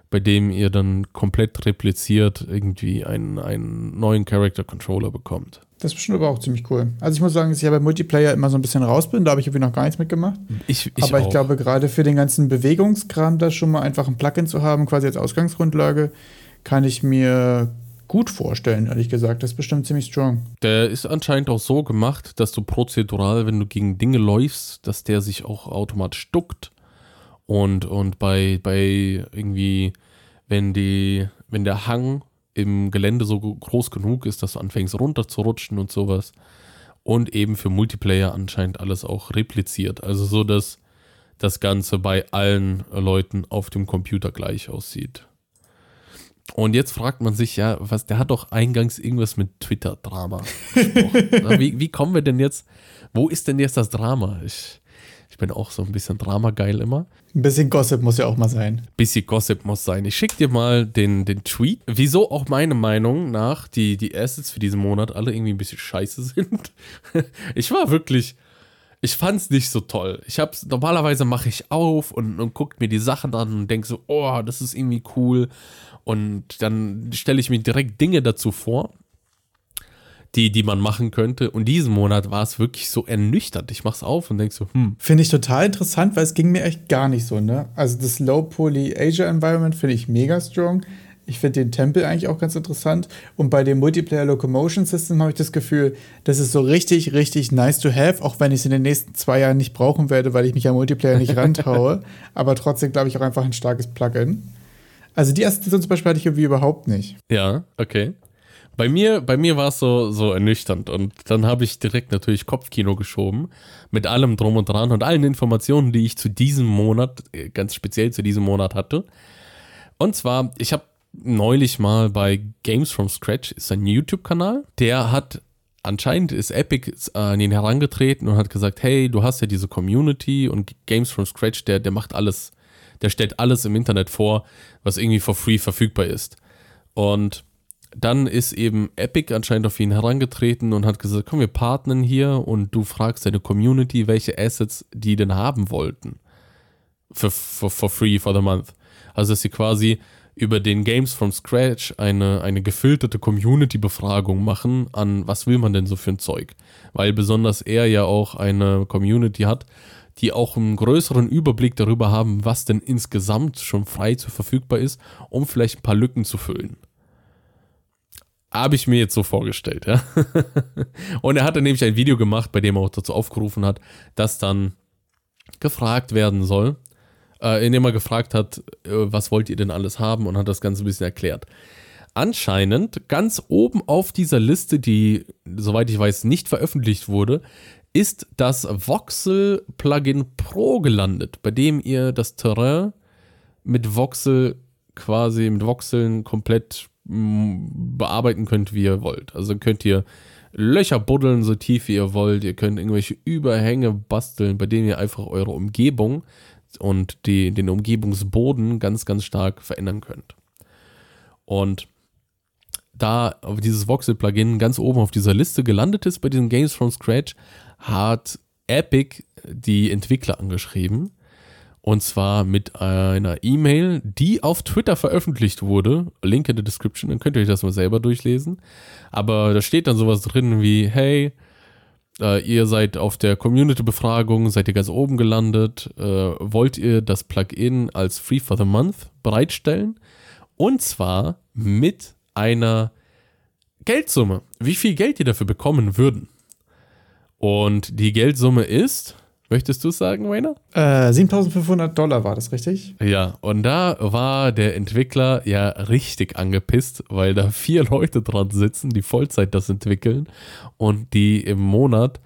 bei dem ihr dann komplett repliziert irgendwie einen, einen neuen Character Controller bekommt. Das ist bestimmt aber auch ziemlich cool. Also ich muss sagen, dass ich ja bei Multiplayer immer so ein bisschen raus bin, da habe ich irgendwie noch gar nichts mitgemacht. Ich, ich aber auch. ich glaube, gerade für den ganzen Bewegungskram, da schon mal einfach ein Plugin zu haben, quasi als Ausgangsgrundlage, kann ich mir gut vorstellen, ehrlich gesagt. Das ist bestimmt ziemlich strong. Der ist anscheinend auch so gemacht, dass du prozedural, wenn du gegen Dinge läufst, dass der sich auch automatisch duckt. Und, und bei, bei irgendwie, wenn die, wenn der Hang im Gelände so groß genug ist, dass du anfängst runterzurutschen und sowas. Und eben für Multiplayer anscheinend alles auch repliziert. Also so, dass das Ganze bei allen Leuten auf dem Computer gleich aussieht. Und jetzt fragt man sich ja, was, der hat doch eingangs irgendwas mit Twitter-Drama gesprochen. wie, wie kommen wir denn jetzt, wo ist denn jetzt das Drama? Ich, ich bin auch so ein bisschen Drama-geil immer. Ein bisschen Gossip muss ja auch mal sein. Bisschen Gossip muss sein. Ich schicke dir mal den, den Tweet. Wieso auch meine Meinung nach die, die Assets für diesen Monat alle irgendwie ein bisschen scheiße sind. ich war wirklich, ich fand's nicht so toll. Ich hab's, normalerweise mache ich auf und, und gucke mir die Sachen an und denke so, oh, das ist irgendwie cool. Und dann stelle ich mir direkt Dinge dazu vor, die, die man machen könnte. Und diesen Monat war es wirklich so ernüchternd. Ich mach's auf und denke so, hm. Finde ich total interessant, weil es ging mir echt gar nicht so, ne? Also das Low Poly Asia Environment finde ich mega strong. Ich finde den Tempel eigentlich auch ganz interessant. Und bei dem Multiplayer Locomotion System habe ich das Gefühl, das ist so richtig, richtig nice to have, auch wenn ich es in den nächsten zwei Jahren nicht brauchen werde, weil ich mich am Multiplayer nicht rantraue. Aber trotzdem glaube ich auch einfach ein starkes Plugin. Also die Assoziation zum Beispiel hatte ich irgendwie überhaupt nicht. Ja, okay. Bei mir, bei mir war es so, so ernüchternd und dann habe ich direkt natürlich Kopfkino geschoben mit allem drum und dran und allen Informationen, die ich zu diesem Monat, äh, ganz speziell zu diesem Monat hatte. Und zwar, ich habe neulich mal bei Games from Scratch, ist ein YouTube-Kanal, der hat anscheinend ist Epic an ihn herangetreten und hat gesagt, hey, du hast ja diese Community und Games from Scratch, der, der macht alles, der stellt alles im Internet vor, was irgendwie for free verfügbar ist. Und dann ist eben Epic anscheinend auf ihn herangetreten und hat gesagt, komm, wir partnern hier und du fragst deine Community, welche Assets die denn haben wollten. For, for, for free for the month. Also, dass sie quasi über den Games from Scratch eine, eine gefilterte Community-Befragung machen an, was will man denn so für ein Zeug. Weil besonders er ja auch eine Community hat, die auch einen größeren Überblick darüber haben, was denn insgesamt schon frei zu verfügbar ist, um vielleicht ein paar Lücken zu füllen. Habe ich mir jetzt so vorgestellt, ja. Und er hatte nämlich ein Video gemacht, bei dem er auch dazu aufgerufen hat, dass dann gefragt werden soll, äh, in dem er gefragt hat, äh, was wollt ihr denn alles haben und hat das Ganze ein bisschen erklärt. Anscheinend ganz oben auf dieser Liste, die, soweit ich weiß, nicht veröffentlicht wurde, ist das Voxel Plugin Pro gelandet, bei dem ihr das Terrain mit Voxel quasi mit Voxeln komplett bearbeiten könnt, wie ihr wollt. Also könnt ihr Löcher buddeln, so tief wie ihr wollt. Ihr könnt irgendwelche Überhänge basteln, bei denen ihr einfach eure Umgebung und die, den Umgebungsboden ganz, ganz stark verändern könnt. Und da dieses Voxel-Plugin ganz oben auf dieser Liste gelandet ist bei diesen Games from Scratch, hat Epic die Entwickler angeschrieben und zwar mit einer E-Mail, die auf Twitter veröffentlicht wurde. Link in der Description, dann könnt ihr euch das mal selber durchlesen. Aber da steht dann sowas drin wie, hey, äh, ihr seid auf der Community-Befragung, seid ihr ganz oben gelandet. Äh, wollt ihr das Plugin als Free for the Month bereitstellen? Und zwar mit einer Geldsumme. Wie viel Geld ihr dafür bekommen würden. Und die Geldsumme ist, möchtest du es sagen, Wayner? Äh, 7500 Dollar war das richtig? Ja, und da war der Entwickler ja richtig angepisst, weil da vier Leute dran sitzen, die Vollzeit das entwickeln und die im Monat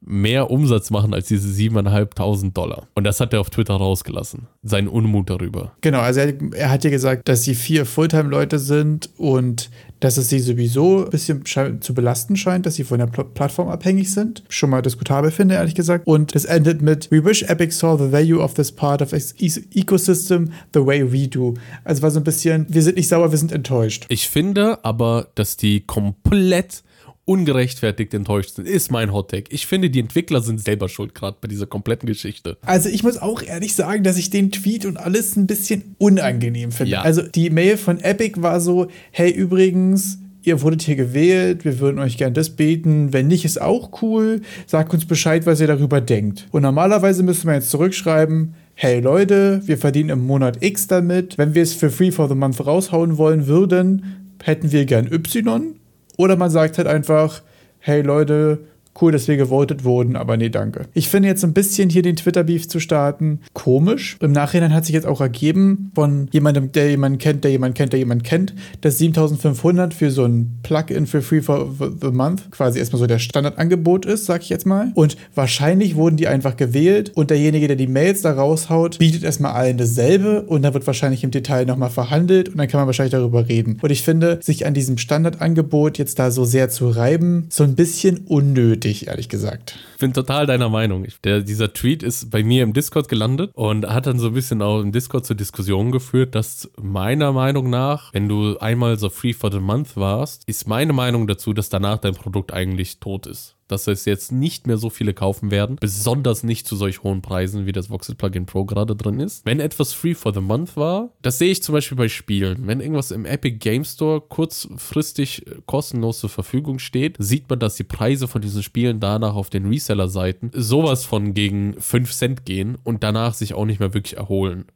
mehr Umsatz machen als diese 7.500 Dollar. Und das hat er auf Twitter rausgelassen. Seinen Unmut darüber. Genau, also er, er hat ja gesagt, dass sie vier Fulltime-Leute sind und dass es sie sowieso ein bisschen zu belasten scheint, dass sie von der Pl Plattform abhängig sind. Schon mal diskutabel finde, ehrlich gesagt. Und es endet mit We wish Epic saw the value of this part of its ecosystem the way we do. Also war so ein bisschen, wir sind nicht sauer, wir sind enttäuscht. Ich finde aber, dass die komplett ungerechtfertigt enttäuscht sind, ist mein Hottake. Ich finde, die Entwickler sind selber schuld, gerade bei dieser kompletten Geschichte. Also ich muss auch ehrlich sagen, dass ich den Tweet und alles ein bisschen unangenehm finde. Ja. Also die Mail von Epic war so, hey übrigens, ihr wurdet hier gewählt, wir würden euch gern das beten. Wenn nicht, ist auch cool. Sagt uns Bescheid, was ihr darüber denkt. Und normalerweise müssen wir jetzt zurückschreiben, hey Leute, wir verdienen im Monat X damit. Wenn wir es für Free for the Month raushauen wollen würden, hätten wir gern Y. Oder man sagt halt einfach, hey Leute, cool, dass wir gewotet wurden, aber nee, danke. Ich finde jetzt ein bisschen hier den Twitter-Beef zu starten komisch. Im Nachhinein hat sich jetzt auch ergeben von jemandem, der jemanden kennt, der jemanden kennt, der jemanden kennt, dass 7500 für so ein Plugin für Free for the Month quasi erstmal so der Standardangebot ist, sag ich jetzt mal. Und wahrscheinlich wurden die einfach gewählt und derjenige, der die Mails da raushaut, bietet erstmal allen dasselbe und dann wird wahrscheinlich im Detail nochmal verhandelt und dann kann man wahrscheinlich darüber reden. Und ich finde, sich an diesem Standardangebot jetzt da so sehr zu reiben, so ein bisschen unnötig nötig, ehrlich gesagt. Ich bin total deiner Meinung. Der, dieser Tweet ist bei mir im Discord gelandet und hat dann so ein bisschen auch im Discord zur Diskussion geführt, dass meiner Meinung nach, wenn du einmal so free for the month warst, ist meine Meinung dazu, dass danach dein Produkt eigentlich tot ist dass es jetzt nicht mehr so viele kaufen werden, besonders nicht zu solch hohen Preisen, wie das Voxel Plugin Pro gerade drin ist. Wenn etwas free for the month war, das sehe ich zum Beispiel bei Spielen. Wenn irgendwas im Epic Game Store kurzfristig äh, kostenlos zur Verfügung steht, sieht man, dass die Preise von diesen Spielen danach auf den Reseller-Seiten sowas von gegen 5 Cent gehen und danach sich auch nicht mehr wirklich erholen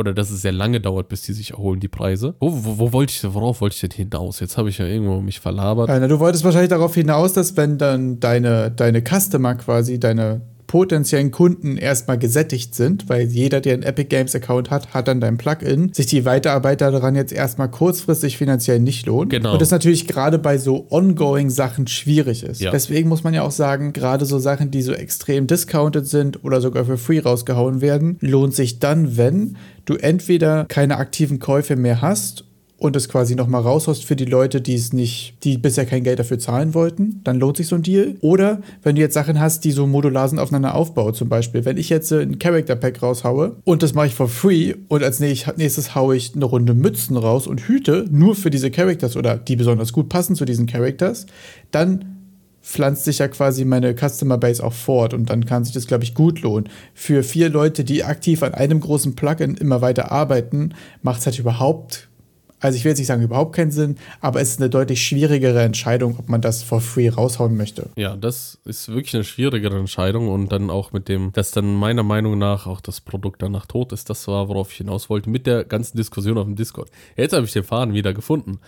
oder dass es sehr lange dauert, bis die sich erholen, die Preise. Wo, wo, wo wollte ich, worauf wollte ich denn hinaus? Jetzt habe ich ja irgendwo mich verlabert. Ja, na, du wolltest wahrscheinlich darauf hinaus, dass wenn dann deine, deine Customer quasi, deine potenziellen Kunden erstmal gesättigt sind, weil jeder, der einen Epic Games Account hat, hat dann dein Plugin, sich die Weiterarbeit daran jetzt erstmal kurzfristig finanziell nicht lohnt. Genau. Und das natürlich gerade bei so ongoing Sachen schwierig ist. Ja. Deswegen muss man ja auch sagen, gerade so Sachen, die so extrem discounted sind oder sogar für free rausgehauen werden, lohnt sich dann, wenn du entweder keine aktiven Käufe mehr hast und es quasi nochmal raushaust für die Leute, die es nicht, die bisher kein Geld dafür zahlen wollten, dann lohnt sich so ein Deal. Oder wenn du jetzt Sachen hast, die so modular sind aufeinander aufbauen, zum Beispiel, wenn ich jetzt ein Character Pack raushaue und das mache ich for free und als nächstes haue ich eine Runde Mützen raus und Hüte nur für diese Characters oder die besonders gut passen zu diesen Characters, dann pflanzt sich ja quasi meine Customer Base auch fort und dann kann sich das, glaube ich, gut lohnen. Für vier Leute, die aktiv an einem großen Plugin immer weiter arbeiten, macht es halt überhaupt also ich will jetzt nicht sagen, überhaupt keinen Sinn, aber es ist eine deutlich schwierigere Entscheidung, ob man das for free raushauen möchte. Ja, das ist wirklich eine schwierigere Entscheidung und dann auch mit dem, dass dann meiner Meinung nach auch das Produkt danach tot ist, das war, worauf ich hinaus wollte, mit der ganzen Diskussion auf dem Discord. Jetzt habe ich den Faden wieder gefunden.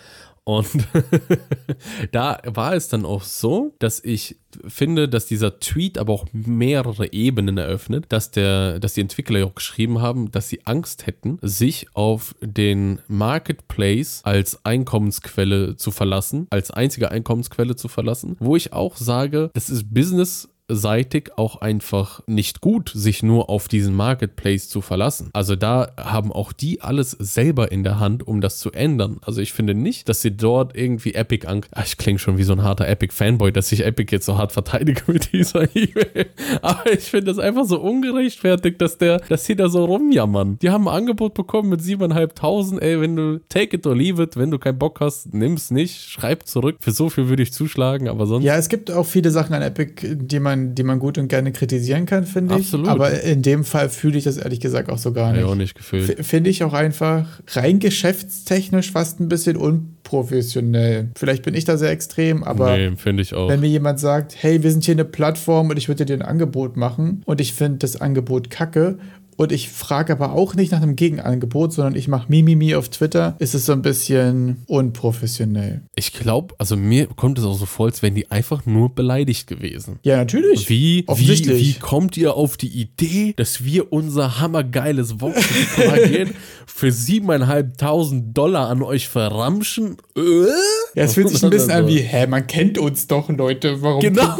Und da war es dann auch so, dass ich finde, dass dieser Tweet aber auch mehrere Ebenen eröffnet, dass der, dass die Entwickler ja auch geschrieben haben, dass sie Angst hätten, sich auf den Marketplace als Einkommensquelle zu verlassen, als einzige Einkommensquelle zu verlassen, wo ich auch sage, das ist Business seitig auch einfach nicht gut, sich nur auf diesen Marketplace zu verlassen. Also da haben auch die alles selber in der Hand, um das zu ändern. Also ich finde nicht, dass sie dort irgendwie Epic an. Ach, ich klinge schon wie so ein harter Epic-Fanboy, dass ich Epic jetzt so hart verteidige mit dieser E-Mail. Aber ich finde es einfach so ungerechtfertigt, dass der, dass sie da so rumjammern. Die haben ein Angebot bekommen mit 7.500, ey, wenn du take it or leave it, wenn du keinen Bock hast, nimm's nicht, schreib zurück. Für so viel würde ich zuschlagen, aber sonst. Ja, es gibt auch viele Sachen an Epic, die man die man gut und gerne kritisieren kann, finde ich. Absolut. Aber in dem Fall fühle ich das ehrlich gesagt auch so gar nicht. Ja, auch nicht gefühlt. Finde ich auch einfach rein geschäftstechnisch fast ein bisschen unprofessionell. Vielleicht bin ich da sehr extrem, aber nee, finde ich auch. wenn mir jemand sagt, hey, wir sind hier eine Plattform und ich würde dir ein Angebot machen und ich finde das Angebot kacke und ich frage aber auch nicht nach einem Gegenangebot, sondern ich mache Mimimi auf Twitter, ist es so ein bisschen unprofessionell. Ich glaube, also mir kommt es auch so vor, als wären die einfach nur beleidigt gewesen. Ja, natürlich. Wie, wie, wie kommt ihr auf die Idee, dass wir unser hammergeiles Voxel-Plugin für 7.500 Dollar an euch verramschen? Äh? Ja, es fühlt sich ein bisschen an wie, hä, man kennt uns doch, Leute, warum? Genau.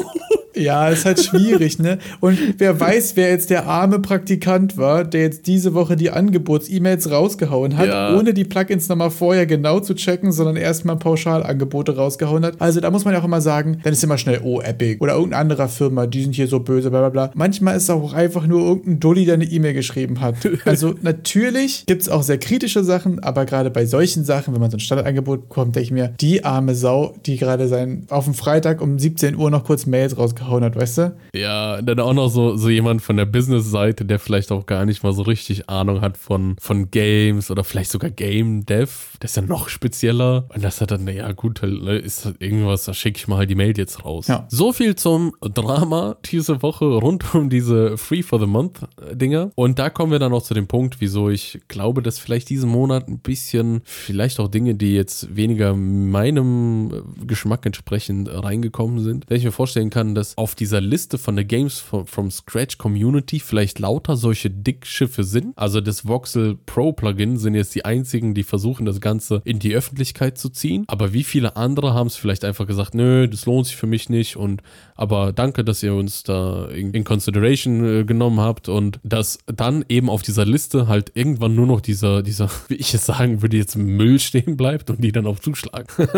Ja, ist halt schwierig, ne? Und wer weiß, wer jetzt der arme Praktikant war, der jetzt diese Woche die Angebots-E-Mails rausgehauen hat, Ja. ohne die Plugins nochmal vorher genau zu checken, sondern erstmal Pauschalangebote rausgehauen hat. Also da muss man ja auch immer sagen, dann ist immer schnell, oh, Epic oder irgendeine andere Firma, die sind hier so böse, bla bla bla. Manchmal ist es auch einfach nur irgendein Dulli, der eine E-Mail geschrieben hat. Also natürlich gibt es auch sehr kritische Sachen, aber gerade bei solchen Sachen, wenn man so ein Standardangebot bekommt, denke ich mir, die arme Sau, die gerade sein auf dem Freitag um 17 Uhr noch kurz Mails rausgehauen hat, weißt du? Ja, dann auch noch so, so jemand von der Business-Seite, der vielleicht auch gar nicht mal so richtig Ahnung hat von, von Games oder vielleicht sogar Game Dev. Das ist ja noch spezieller. Und das hat dann, naja, gut, ne, ist halt irgendwas, da schicke ich mal halt die Mail jetzt raus. Ja. So viel zum Drama diese Woche rund um diese Free for the Month äh. Und da kommen wir dann auch zu dem Punkt, wieso ich glaube, dass vielleicht diesen Monat ein bisschen, vielleicht auch Dinge, die jetzt weniger meinem äh, Geschmack entsprechend reingekommen sind. Wenn ich mir vorstellen kann, dass auf dieser Liste von der Games from, from Scratch Community vielleicht lauter solche Dickschiffe sind. Also das Voxel Pro Plugin sind jetzt die einzigen, die versuchen, das Ganze in die Öffentlichkeit zu ziehen. Aber wie viele andere haben es vielleicht einfach gesagt, nö, das lohnt sich für mich nicht und aber danke, dass ihr uns da in, in Consideration äh, genommen habt und dass dann eben auf dieser Liste halt irgendwann nur noch dieser, dieser, wie ich es sagen würde, jetzt Müll stehen bleibt und die dann auch zuschlagen.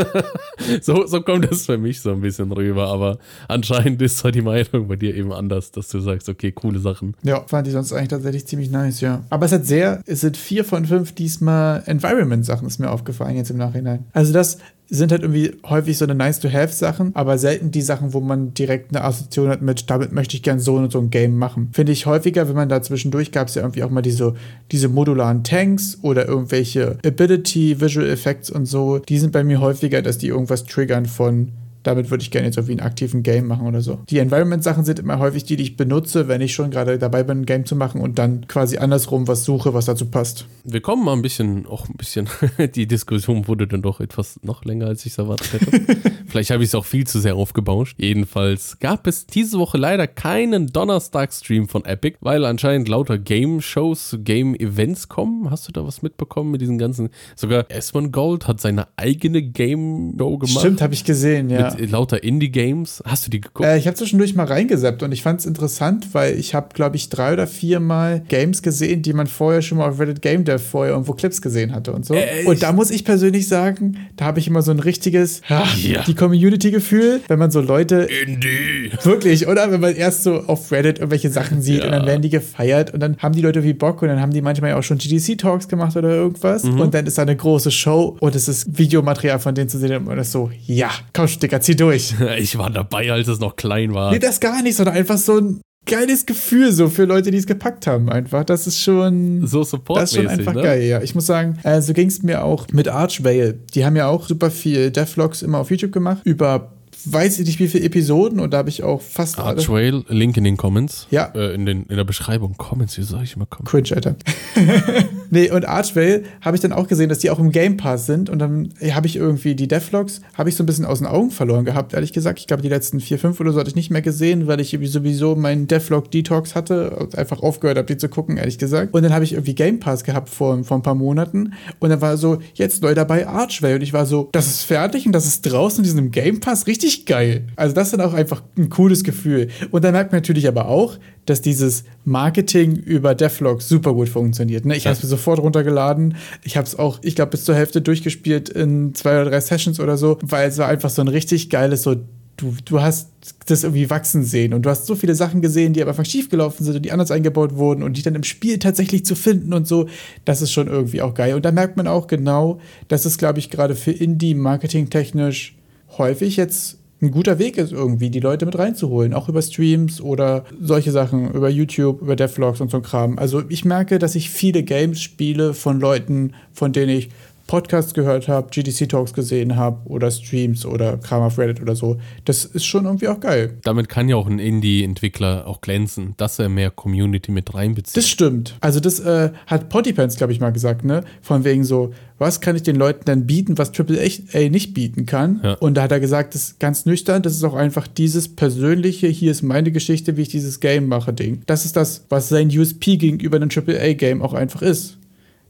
so, so kommt das für mich so ein bisschen rüber, aber anscheinend ist halt die Meinung bei dir eben anders, dass du sagst, okay, coole Sachen. Ja, fand ich sonst eigentlich tatsächlich ziemlich nice, ja. Aber es hat sehr, es sind vier von fünf diesmal Environment-Sachen, ist mir aufgefallen jetzt im Nachhinein. Also das sind halt irgendwie häufig so eine nice-to-have-Sachen, aber selten die Sachen, wo man direkt eine Assoziation hat mit, damit möchte ich gern so und so ein Game machen. Finde ich häufiger, wenn man da zwischendurch gab es ja irgendwie auch mal diese, diese modularen Tanks oder irgendwelche Ability, Visual Effects und so. Die sind bei mir häufiger, dass die irgendwas triggern von damit würde ich gerne jetzt irgendwie einen aktiven Game machen oder so. Die Environment-Sachen sind immer häufig die, die ich benutze, wenn ich schon gerade dabei bin, ein Game zu machen und dann quasi andersrum was suche, was dazu passt. Wir kommen mal ein bisschen, auch ein bisschen, die Diskussion wurde dann doch etwas noch länger, als ich es erwartet hätte. Vielleicht habe ich es auch viel zu sehr aufgebauscht. Jedenfalls gab es diese Woche leider keinen Donnerstag-Stream von Epic, weil anscheinend lauter Game-Shows, Game-Events kommen. Hast du da was mitbekommen mit diesen ganzen? Sogar Esmond Gold hat seine eigene Game-Show gemacht. Stimmt, habe ich gesehen, ja. Mit lauter Indie-Games. Hast du die geguckt? Äh, ich habe zwischendurch mal reingesappt und ich fand es interessant, weil ich habe, glaube ich, drei oder vier Mal Games gesehen, die man vorher schon mal auf Reddit Game Dev vorher irgendwo Clips gesehen hatte und so. Echt? Und da muss ich persönlich sagen, da habe ich immer so ein richtiges, Ja. die Community-Gefühl, wenn man so Leute Indie. Wirklich, oder? Wenn man erst so auf Reddit irgendwelche Sachen sieht Ja. und dann werden die gefeiert und dann haben die Leute wie Bock und dann haben die manchmal ja auch schon GDC-Talks gemacht oder irgendwas und dann ist da eine große Show und es ist Videomaterial von denen zu sehen und man ist so, ja, komm, Dicker, zieh durch. Ich war dabei, als es noch klein war. Nee, das gar nicht, sondern einfach so ein geiles Gefühl so für Leute, die es gepackt haben einfach. Das ist schon... So Das ist schon einfach ne? geil, ja. Ich muss sagen, äh, so ging es mir auch mit Archvale. Die haben ja auch super viel Devlogs immer auf YouTube gemacht. Über weiß ich nicht wie viele Episoden und da habe ich auch fast alle. Archwale, Link in den Comments. Ja. Äh, in, den, in der Beschreibung. Comments, wie sag ich immer Comments? Cringe, Alter. nee, und Archvale habe ich dann auch gesehen, dass die auch im Game Pass sind. Und dann habe ich irgendwie die Devlogs, habe ich so ein bisschen aus den Augen verloren gehabt, ehrlich gesagt. Ich glaube, die letzten vier, fünf oder so hatte ich nicht mehr gesehen, weil ich sowieso meinen Devlog-Detox hatte und einfach aufgehört habe, die zu gucken, ehrlich gesagt. Und dann habe ich irgendwie Game Pass gehabt vor, vor ein paar Monaten. Und dann war so, jetzt neu dabei Archvale. Und ich war so, das ist fertig und das ist draußen in diesem Game Pass richtig geil. Also das ist dann auch einfach ein cooles Gefühl. Und dann merkt man natürlich aber auch, dass dieses Marketing über Devlog super gut funktioniert. Ne? Ich habe es mir sofort runtergeladen. Ich habe es auch, ich glaube, bis zur Hälfte durchgespielt in zwei oder drei Sessions oder so, weil es war einfach so ein richtig geiles, so du, du hast das irgendwie wachsen sehen und du hast so viele Sachen gesehen, die aber einfach schiefgelaufen sind und die anders eingebaut wurden und die dann im Spiel tatsächlich zu finden und so, das ist schon irgendwie auch geil. Und da merkt man auch genau, dass es, glaube ich, gerade für Indie marketingtechnisch häufig jetzt ein guter Weg ist, irgendwie die Leute mit reinzuholen, auch über Streams oder solche Sachen, über YouTube, über Devlogs und so ein Kram. Also ich merke, dass ich viele Games spiele von Leuten, von denen ich Podcasts gehört habe, GDC Talks gesehen habe oder Streams oder Kram auf Reddit oder so. Das ist schon irgendwie auch geil. Damit kann ja auch ein Indie-Entwickler auch glänzen, dass er mehr Community mit reinbezieht. Das stimmt. Also das äh, hat Pottypants, glaube ich, mal gesagt, ne? Von wegen so, was kann ich den Leuten dann bieten, was AAA nicht bieten kann? Ja. Und da hat er gesagt, das ist ganz nüchtern, das ist auch einfach dieses persönliche, hier ist meine Geschichte, wie ich dieses Game mache, Ding. Das ist das, was sein USP gegenüber einem AAA-Game auch einfach ist.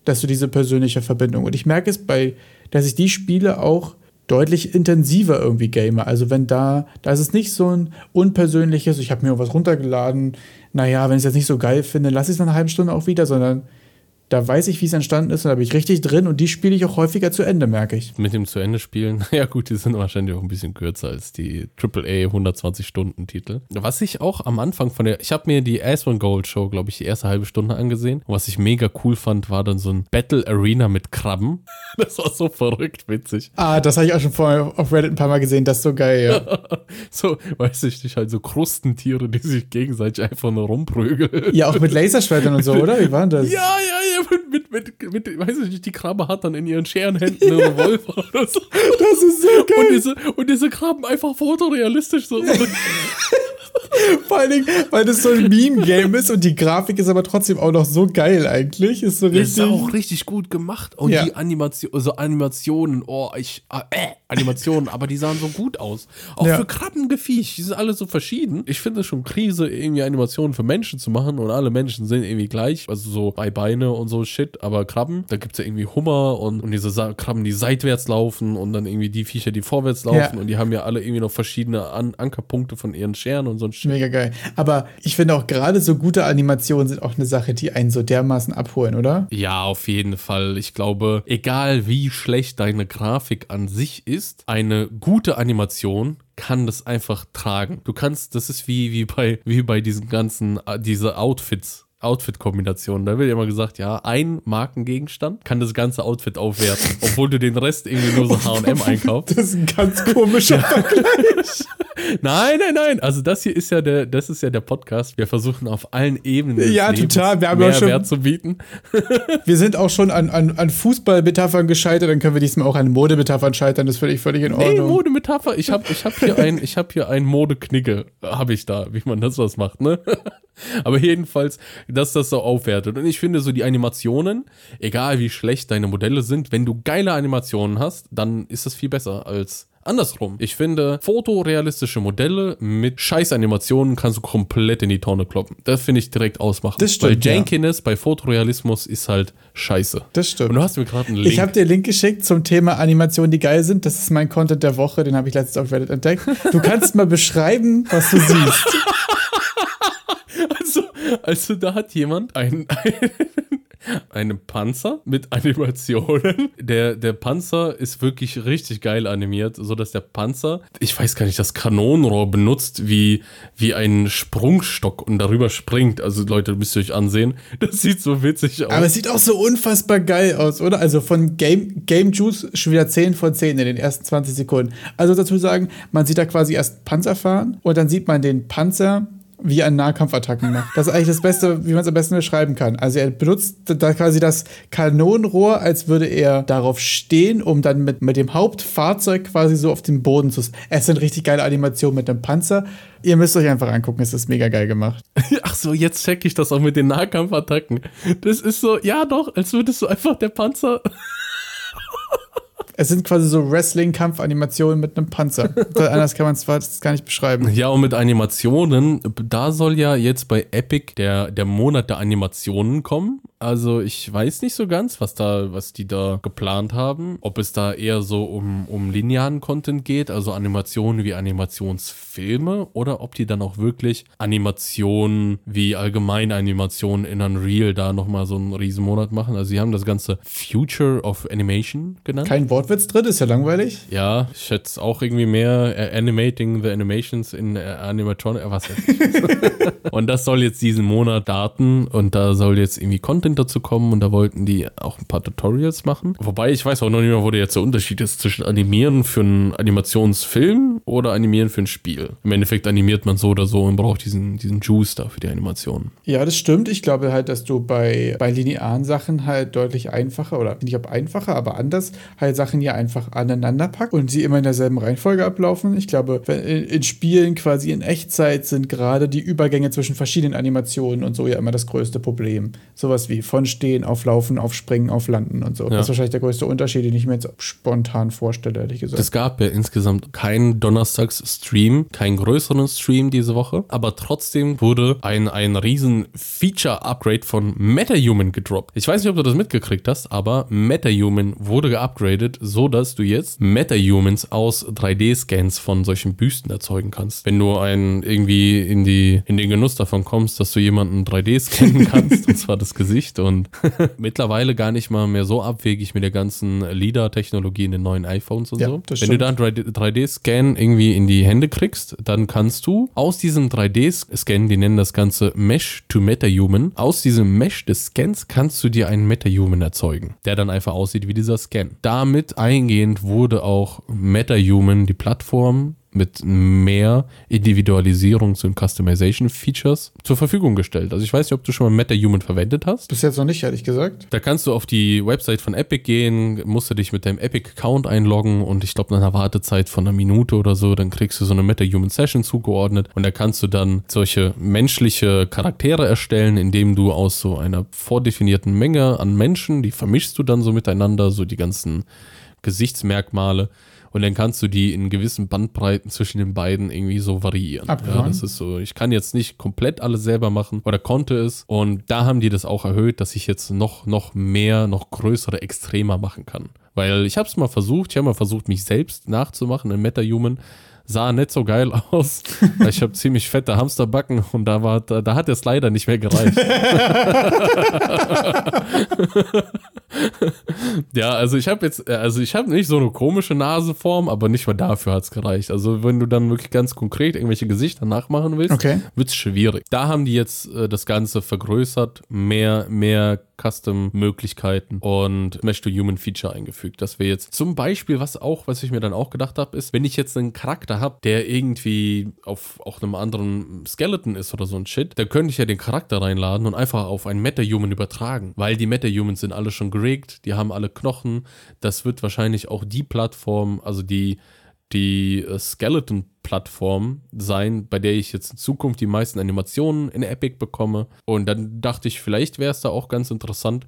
Dass du diese persönliche Verbindung. Und ich merke es bei, dass ich die Spiele auch deutlich intensiver irgendwie game. Also wenn da, da ist es nicht so ein unpersönliches, ich habe mir was runtergeladen, naja, wenn ich es jetzt nicht so geil finde, lasse ich es nach einer halben Stunde auch wieder, sondern da weiß ich, wie es entstanden ist und da bin ich richtig drin und die spiele ich auch häufiger zu Ende, merke ich. Mit dem zu Ende spielen, ja gut, die sind wahrscheinlich auch ein bisschen kürzer als die AAA 120 Stunden Titel. Was ich auch am Anfang von der, ich habe mir die Aspen Gold Show, glaube ich, die erste halbe Stunde angesehen. Und was ich mega cool fand, war dann so ein Battle Arena mit Krabben. Das war so verrückt witzig. Ah, das habe ich auch schon vorher auf Reddit ein paar Mal gesehen, das ist so geil, ja. so, weiß ich nicht, halt so Krustentiere, die sich gegenseitig einfach nur rumprügeln. Ja, auch mit Laserschwertern und so, oder? Wie war das? Ja, ja, ja, mit, mit, mit, weiß ich nicht, die Krabbe hat dann in ihren Scherenhänden einen Revolver oder so. Das ist so geil. Und diese, und diese Krabben einfach fotorealistisch so. Vor allen Dingen, weil das so ein Meme-Game ist und die Grafik ist aber trotzdem auch noch so geil eigentlich. Ist so Das richtig. ist auch richtig gut gemacht. Und Ja. die Animation, also Animationen, oh, ich, äh, Animationen, aber die sahen so gut aus. Auch Ja. für Krabbengefiech, die sind alle so verschieden. Ich finde es schon Krise, irgendwie Animationen für Menschen zu machen und alle Menschen sind irgendwie gleich. Also so bei Beine und so Shit, aber Krabben, da gibt es ja irgendwie Hummer und, und diese Sa Krabben, die seitwärts laufen und dann irgendwie die Viecher, die vorwärts laufen Ja. und die haben ja alle irgendwie noch verschiedene An Ankerpunkte von ihren Scheren und so ein Shit. Mega geil. Aber ich finde auch gerade so gute Animationen sind auch eine Sache, die einen so dermaßen abholen, oder? Ja, auf jeden Fall. Ich glaube, egal wie schlecht deine Grafik an sich ist, eine gute Animation kann das einfach tragen. Du kannst, das ist wie, wie bei, wie bei diesen ganzen, äh, diese Outfits. Outfit-Kombinationen. Da wird ja immer gesagt, ja, ein Markengegenstand kann das ganze Outfit aufwerten, obwohl du den Rest irgendwie nur so H&M einkaufst. Das ist ein ganz komischer Vergleich. Nein, nein, nein. Also das hier ist ja der, das ist ja der Podcast. Wir versuchen auf allen Ebenen Ja, total. Wir haben ja schon- Mehrwert zu bieten. Wir sind auch schon an, an, an Fußballmetaphern gescheitert, dann können wir diesmal auch an Modemetaphern scheitern. Das finde ich völlig in Nee, Ordnung. Modemetapher. Ich habe ich hab hier ein, ich habe hier ein Modeknigge, habe ich da, wie man das was macht, ne? Aber jedenfalls, dass das so aufwertet. Und ich finde so die Animationen, egal wie schlecht deine Modelle sind, wenn du geile Animationen hast, dann ist das viel besser als andersrum. Ich finde, fotorealistische Modelle mit Scheiß-Animationen kannst du komplett in die Tonne kloppen. Das finde ich direkt ausmachen. Das stimmt, Bei ja. Jankiness, bei Fotorealismus ist halt scheiße. Das stimmt. Und du hast mir gerade einen Link. Ich habe dir einen Link geschickt zum Thema Animationen, die geil sind. Das ist mein Content der Woche, den habe ich letztens auf Reddit entdeckt. Du kannst mal beschreiben, was du siehst. Also, also da hat jemand ein, einen Panzer mit Animationen. Der, der Panzer ist wirklich richtig geil animiert, so dass der Panzer, ich weiß gar nicht, das Kanonenrohr benutzt wie, wie ein Sprungstock und darüber springt. Also Leute, müsst ihr euch ansehen. Das sieht so witzig aus. Aber es sieht auch so unfassbar geil aus, oder? Also von Game, Game Juice schon wieder 10 von 10 in den ersten 20 Sekunden. Also dazu sagen, man sieht da quasi erst Panzer fahren und dann sieht man den Panzer wie er Nahkampfattacken macht. Das ist eigentlich das Beste, wie man es am besten beschreiben kann. Also er benutzt da quasi das Kanonenrohr, als würde er darauf stehen, um dann mit, mit dem Hauptfahrzeug quasi so auf den Boden zu... Es sind richtig geile Animationen mit einem Panzer. Ihr müsst euch einfach angucken, es ist mega geil gemacht. Ach so, jetzt check ich das auch mit den Nahkampfattacken. Das ist so, ja doch, als würdest du einfach der Panzer Es sind quasi so Wrestling-Kampfanimationen mit einem Panzer. Anders kann man es zwar gar nicht beschreiben. Ja, und mit Animationen, da soll ja jetzt bei Epic der, der Monat der Animationen kommen. Also ich weiß nicht so ganz, was da, was die da geplant haben. Ob es da eher so um, um linearen Content geht, also Animationen wie Animationsfilme, oder ob die dann auch wirklich Animationen wie allgemeine Animationen in Unreal da nochmal so einen riesen Monat machen. Also sie haben das Ganze Future of Animation genannt. Kein Wortwitz drin, ist ja langweilig. Ja, ich schätze auch irgendwie mehr äh, Animating the Animations in äh, Animatronic, äh, was. Und das soll jetzt diesen Monat starten und da soll jetzt irgendwie Content Content dazu kommen und da wollten die auch ein paar Tutorials machen. Wobei ich weiß auch noch nicht mehr, wo der jetzt der Unterschied ist zwischen Animieren für einen Animationsfilm oder Animieren für ein Spiel. Im Endeffekt animiert man so oder so und braucht diesen, diesen Juice da für die Animation. Ja, das stimmt. Ich glaube halt, dass du bei, bei linearen Sachen halt deutlich einfacher oder nicht ob einfacher, aber anders halt Sachen ja einfach aneinander packst und sie immer in derselben Reihenfolge ablaufen. Ich glaube, in, in Spielen quasi in Echtzeit sind gerade die Übergänge zwischen verschiedenen Animationen und so ja immer das größte Problem. Sowas wie von Stehen auf Laufen, auf Springen, auf Landen und so. Ja. Das ist wahrscheinlich der größte Unterschied, den ich mir jetzt spontan vorstelle, ehrlich gesagt. Es gab ja insgesamt keinen Donnerstags-Stream, keinen größeren Stream diese Woche, aber trotzdem wurde ein, ein riesen Feature-Upgrade von MetaHuman gedroppt. Ich weiß nicht, ob du das mitgekriegt hast, aber MetaHuman wurde geupgradet, so dass du jetzt MetaHumans aus 3D-Scans von solchen Büsten erzeugen kannst. Wenn du einen irgendwie in die in den Genuss davon kommst, dass du jemanden 3D scannen kannst, und zwar das Gesicht und mittlerweile gar nicht mal mehr so abwegig mit der ganzen LIDAR-Technologie in den neuen iPhones und ja, so. Wenn stimmt. du da einen 3D-Scan irgendwie in die Hände kriegst, dann kannst du aus diesem 3D-Scan, die nennen das Ganze Mesh to MetaHuman, aus diesem Mesh des Scans kannst du dir einen MetaHuman erzeugen, der dann einfach aussieht wie dieser Scan. Damit eingehend wurde auch MetaHuman, die Plattform, mit mehr Individualisierungs- und Customization-Features zur Verfügung gestellt. Also ich weiß nicht, ob du schon mal MetaHuman verwendet hast. Bis jetzt noch nicht, ehrlich gesagt. Da kannst du auf die Website von Epic gehen, musst du dich mit deinem Epic-Account einloggen und ich glaube nach einer Wartezeit von einer Minute oder so, dann kriegst du so eine MetaHuman-Session zugeordnet und da kannst du dann solche menschliche Charaktere erstellen, indem du aus so einer vordefinierten Menge an Menschen, die vermischst du dann so miteinander, so die ganzen Gesichtsmerkmale und dann kannst du die in gewissen Bandbreiten zwischen den beiden irgendwie so variieren. Ja, das ist so, ich kann jetzt nicht komplett alles selber machen oder konnte es und da haben die das auch erhöht, dass ich jetzt noch, noch mehr, noch größere, extremer machen kann. Weil ich habe es mal versucht, ich habe mal versucht, mich selbst nachzumachen in MetaHuman sah nicht so geil aus. ich habe ziemlich fette Hamsterbacken und da war da, da hat es leider nicht mehr gereicht. ja, also ich habe jetzt also ich habe nicht so eine komische Naseform, aber nicht mal dafür hat es gereicht. Also wenn du dann wirklich ganz konkret irgendwelche Gesichter nachmachen willst, okay. wird es schwierig. Da haben die jetzt äh, das Ganze vergrößert, mehr mehr Custom-Möglichkeiten und Mesh-to-Human-Feature eingefügt. Das wäre jetzt zum Beispiel, was auch, was ich mir dann auch gedacht habe, ist, wenn ich jetzt einen Charakter habe, der irgendwie auf auch einem anderen Skeleton ist oder so ein Shit, dann könnte ich ja den Charakter reinladen und einfach auf einen Meta-Human übertragen, weil die Meta-Humans sind alle schon geregelt, die haben alle Knochen. Das wird wahrscheinlich auch die Plattform, also die die äh, Skeleton-Plattform sein, bei der ich jetzt in Zukunft die meisten Animationen in Epic bekomme. Und dann dachte ich, vielleicht wäre es da auch ganz interessant,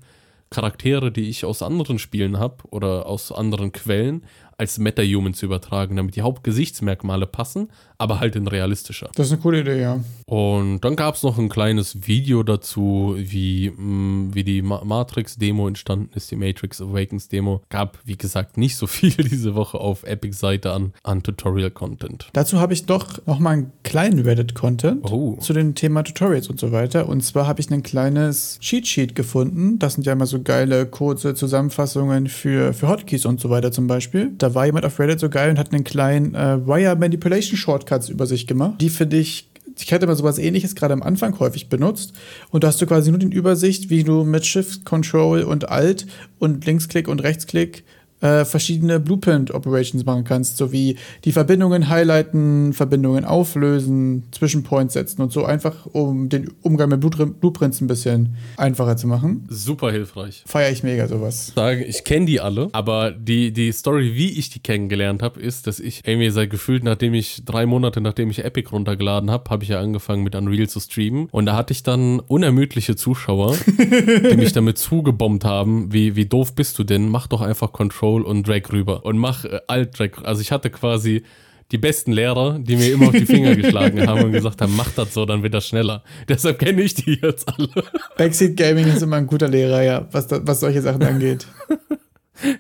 Charaktere, die ich aus anderen Spielen habe oder aus anderen Quellen, als Meta-Human zu übertragen, damit die Hauptgesichtsmerkmale passen, aber halt in realistischer. Das ist eine coole Idee, ja. Und dann gab es noch ein kleines Video dazu, wie, mh, mm, wie die Ma Matrix-Demo entstanden ist, die Matrix Awakens-Demo. Gab, wie gesagt, nicht so viel diese Woche auf Epic-Seite an, an Tutorial-Content. Dazu habe ich doch noch mal einen kleinen Reddit-Content oh. zu dem Thema Tutorials und so weiter. Und zwar habe ich ein kleines Cheat-Sheet gefunden. Das sind ja immer so geile, kurze Zusammenfassungen für, für Hotkeys und so weiter zum Beispiel. Da war jemand auf Reddit so geil und hat einen kleinen äh, Wire Manipulation Shortcuts über sich gemacht. Die finde ich ich hatte mal sowas ähnliches gerade am Anfang häufig benutzt. Und da hast du quasi nur die Übersicht, wie du mit Shift, Control und Alt und Linksklick und Rechtsklick äh, verschiedene Blueprint-Operations machen kannst, sowie die Verbindungen highlighten, Verbindungen auflösen, Zwischenpoints setzen und so einfach, um den Umgang mit Blueprints ein bisschen einfacher zu machen. Super hilfreich. Feiere ich mega sowas. Sage, ich kenne die alle, aber die, die Story, wie ich die kennengelernt habe, ist, dass ich irgendwie seit gefühlt, nachdem ich drei Monate, nachdem ich Epic runtergeladen habe, habe ich ja angefangen mit Unreal zu streamen und da hatte ich dann unermüdliche Zuschauer, die mich damit zugebombt haben, wie, wie doof bist du denn? Mach doch einfach Control Control und Drag rüber und mach äh, Alt Drag. Also ich hatte quasi die besten Lehrer, die mir immer auf die Finger geschlagen haben und gesagt haben, mach das so, dann wird das schneller. Deshalb kenne ich die jetzt alle. Backseat Gaming ist immer ein guter Lehrer, ja, was, da, was solche Sachen angeht.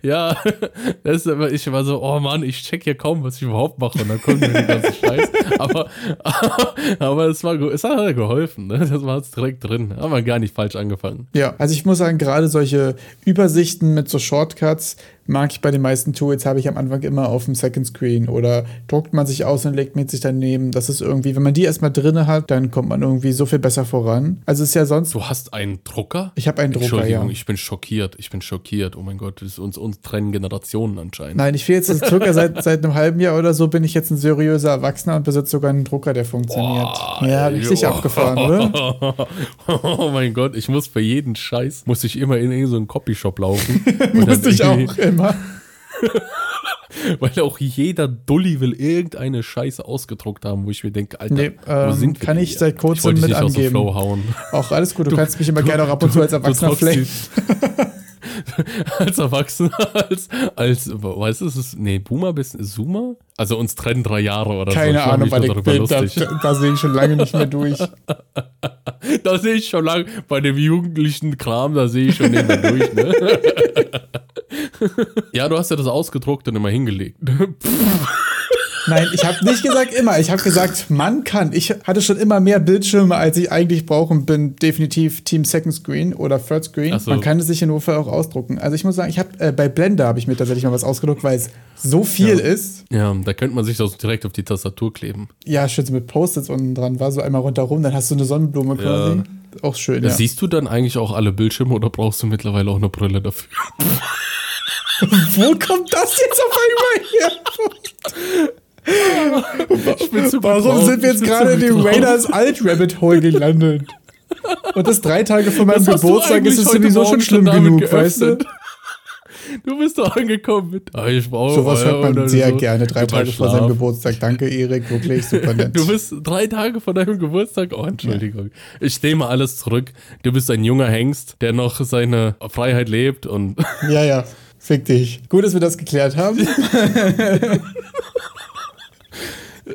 Ja, das ist aber, ich war so, oh Mann, ich check hier kaum, was ich überhaupt mache. Und dann kommt mir die ganze Scheiß. Aber, aber es, war, es hat geholfen. Ne? Das war jetzt direkt drin. Haben wir gar nicht falsch angefangen. Ja, also ich muss sagen, gerade solche Übersichten mit so Shortcuts mag ich bei den meisten Tools, habe ich am Anfang immer auf dem Second Screen oder druckt man sich aus und legt mit sich daneben. Das ist irgendwie, wenn man die erstmal drinne hat, dann kommt man irgendwie so viel besser voran. Also ist ja sonst. Du hast einen Drucker? Ich habe einen Drucker, Entschuldigung, ja. ich bin schockiert. Ich bin schockiert. Oh mein Gott, das ist uns, uns trennen Generationen anscheinend. Nein, ich will jetzt circa seit, seit einem halben Jahr oder so bin ich jetzt ein seriöser Erwachsener und besitze sogar einen Drucker, der funktioniert. Boah, ja, richtig oh. abgefahren, oder? Oh mein Gott, ich muss für jeden Scheiß, muss ich immer in irgendeinen so Copyshop laufen. Musste ich auch immer. Weil auch jeder Dulli will irgendeine Scheiße ausgedruckt haben, wo ich mir denke, Alter, Nee, wo ähm, sind wir kann ich seit kurzem ich mit angeben. Auch alles gut, du, kannst mich immer gerne auch ab und zu als Erwachsener du flecken. als Erwachsener, als, als, weißt du, es ist, nee, Boomer bist Zoomer? Also uns trennen drei Jahre oder so. Keine Ich mach Ahnung, weil ich bin, da, da, sehe ich schon lange nicht mehr durch. Da sehe ich schon lang, bei dem jugendlichen Kram, da sehe ich schon nicht mehr durch, ne? ja, du hast ja das ausgedruckt und immer hingelegt. Nein, ich habe nicht gesagt immer. Ich habe gesagt, man kann. Ich hatte schon immer mehr Bildschirme, als ich eigentlich brauche und bin definitiv Team Second Screen oder Third Screen. So. Man kann es sich in Notfall auch ausdrucken. Also ich muss sagen, ich habe äh, bei Blender habe ich mir tatsächlich mal was ausgedruckt, weil es so viel ist. Ja, da könnte man sich das direkt auf die Tastatur kleben. Ja, schön so mit Post-its unten dran war, so einmal rundherum, dann hast du eine Sonnenblume quasi. Auch schön, ja. Siehst du dann eigentlich auch alle Bildschirme oder brauchst du mittlerweile auch eine Brille dafür? Wo kommt das jetzt auf einmal her? Ich bin zu Warum sind wir jetzt gerade in dem. Raiders Alt Rabbit Hole gelandet? Und das drei Tage vor meinem Geburtstag ist es sowieso schon schlimm genug, weißt du? geöffnet? Du bist doch angekommen mit. Ah, ich brauche Sowas hört man sehr so. gerne drei Tage vor seinem. Geburtstag. Danke, Erik, wirklich super nett. Du bist drei Tage vor deinem Geburtstag. Oh, Entschuldigung. Ich nehme alles zurück. Du bist ein junger Hengst, der noch seine Freiheit lebt und ja, ja, fick dich. Gut, dass wir das geklärt haben.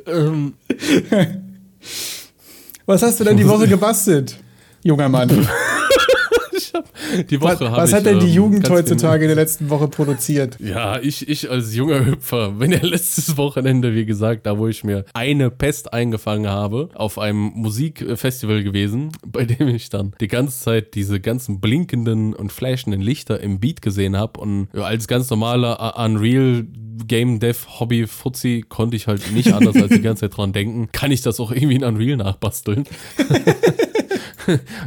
ähm, Was hast du denn die Woche gebastelt, junger Mann? die Was, Woche habe was ich, hat denn die ähm, Jugend heutzutage in der letzten Woche produziert? Ja, ich, ich als junger Hüpfer, wenn ja letztes Wochenende, wie gesagt, da wo ich mir eine Pest eingefangen habe, auf einem Musikfestival gewesen, bei dem ich dann die ganze Zeit diese ganzen blinkenden und flashenden Lichter im Beat gesehen habe und als ganz normaler Unreal Game Dev Hobby Fuzzi konnte ich halt nicht anders als die ganze Zeit dran denken, kann ich das auch irgendwie in Unreal nachbasteln.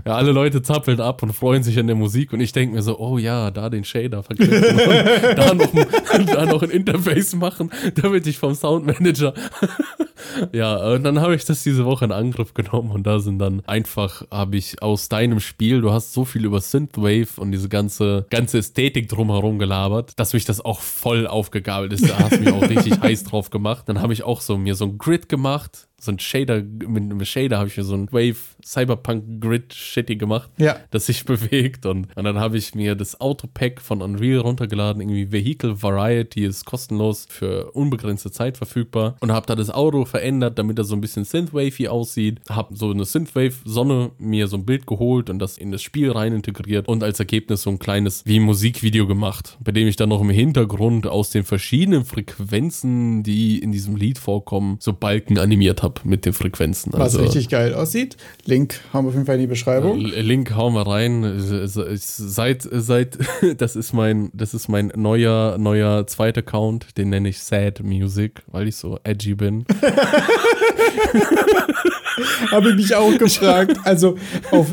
Ja, alle Leute zappeln ab und freuen sich an der Musik und ich denke mir so, oh ja, da den Shader verknüpfen und da noch, ein- da noch ein Interface machen, damit ich vom Soundmanager. ja, und dann habe ich das diese Woche in Angriff genommen und da sind dann einfach, habe ich aus deinem Spiel, du hast so viel über Synthwave und diese ganze, ganze Ästhetik drumherum gelabert, dass mich das auch voll aufgegabelt ist. Da hast du mich auch richtig heiß drauf gemacht. Dann habe ich auch so mir so ein Grid gemacht, so ein Shader, mit einem Shader habe ich mir so ein Wave Cyberpunk Grid Shitty gemacht, Ja. das sich bewegt. Und, und dann habe ich mir das Autopack von Unreal runtergeladen, irgendwie Vehicle Variety ist kostenlos für unbegrenzte Zeit verfügbar. Und habe da das Auto verändert, damit er so ein bisschen Synthwavey aussieht, habe so eine Synthwave Sonne mir so ein Bild geholt und das in das Spiel rein integriert und als Ergebnis so ein kleines wie Musikvideo gemacht, bei dem ich dann noch im Hintergrund aus den verschiedenen Frequenzen, die in diesem Lied vorkommen, so Balken animiert habe mit den Frequenzen. Was Also- richtig geil aussieht. Link haben wir auf jeden Fall in die Beschreibung. Link hauen wir rein. Seit, seit, das ist mein, das ist mein neuer, neuer zweiter Account. Den nenne ich Sad Music, weil ich so edgy bin. Habe ich mich auch gefragt. Also auf,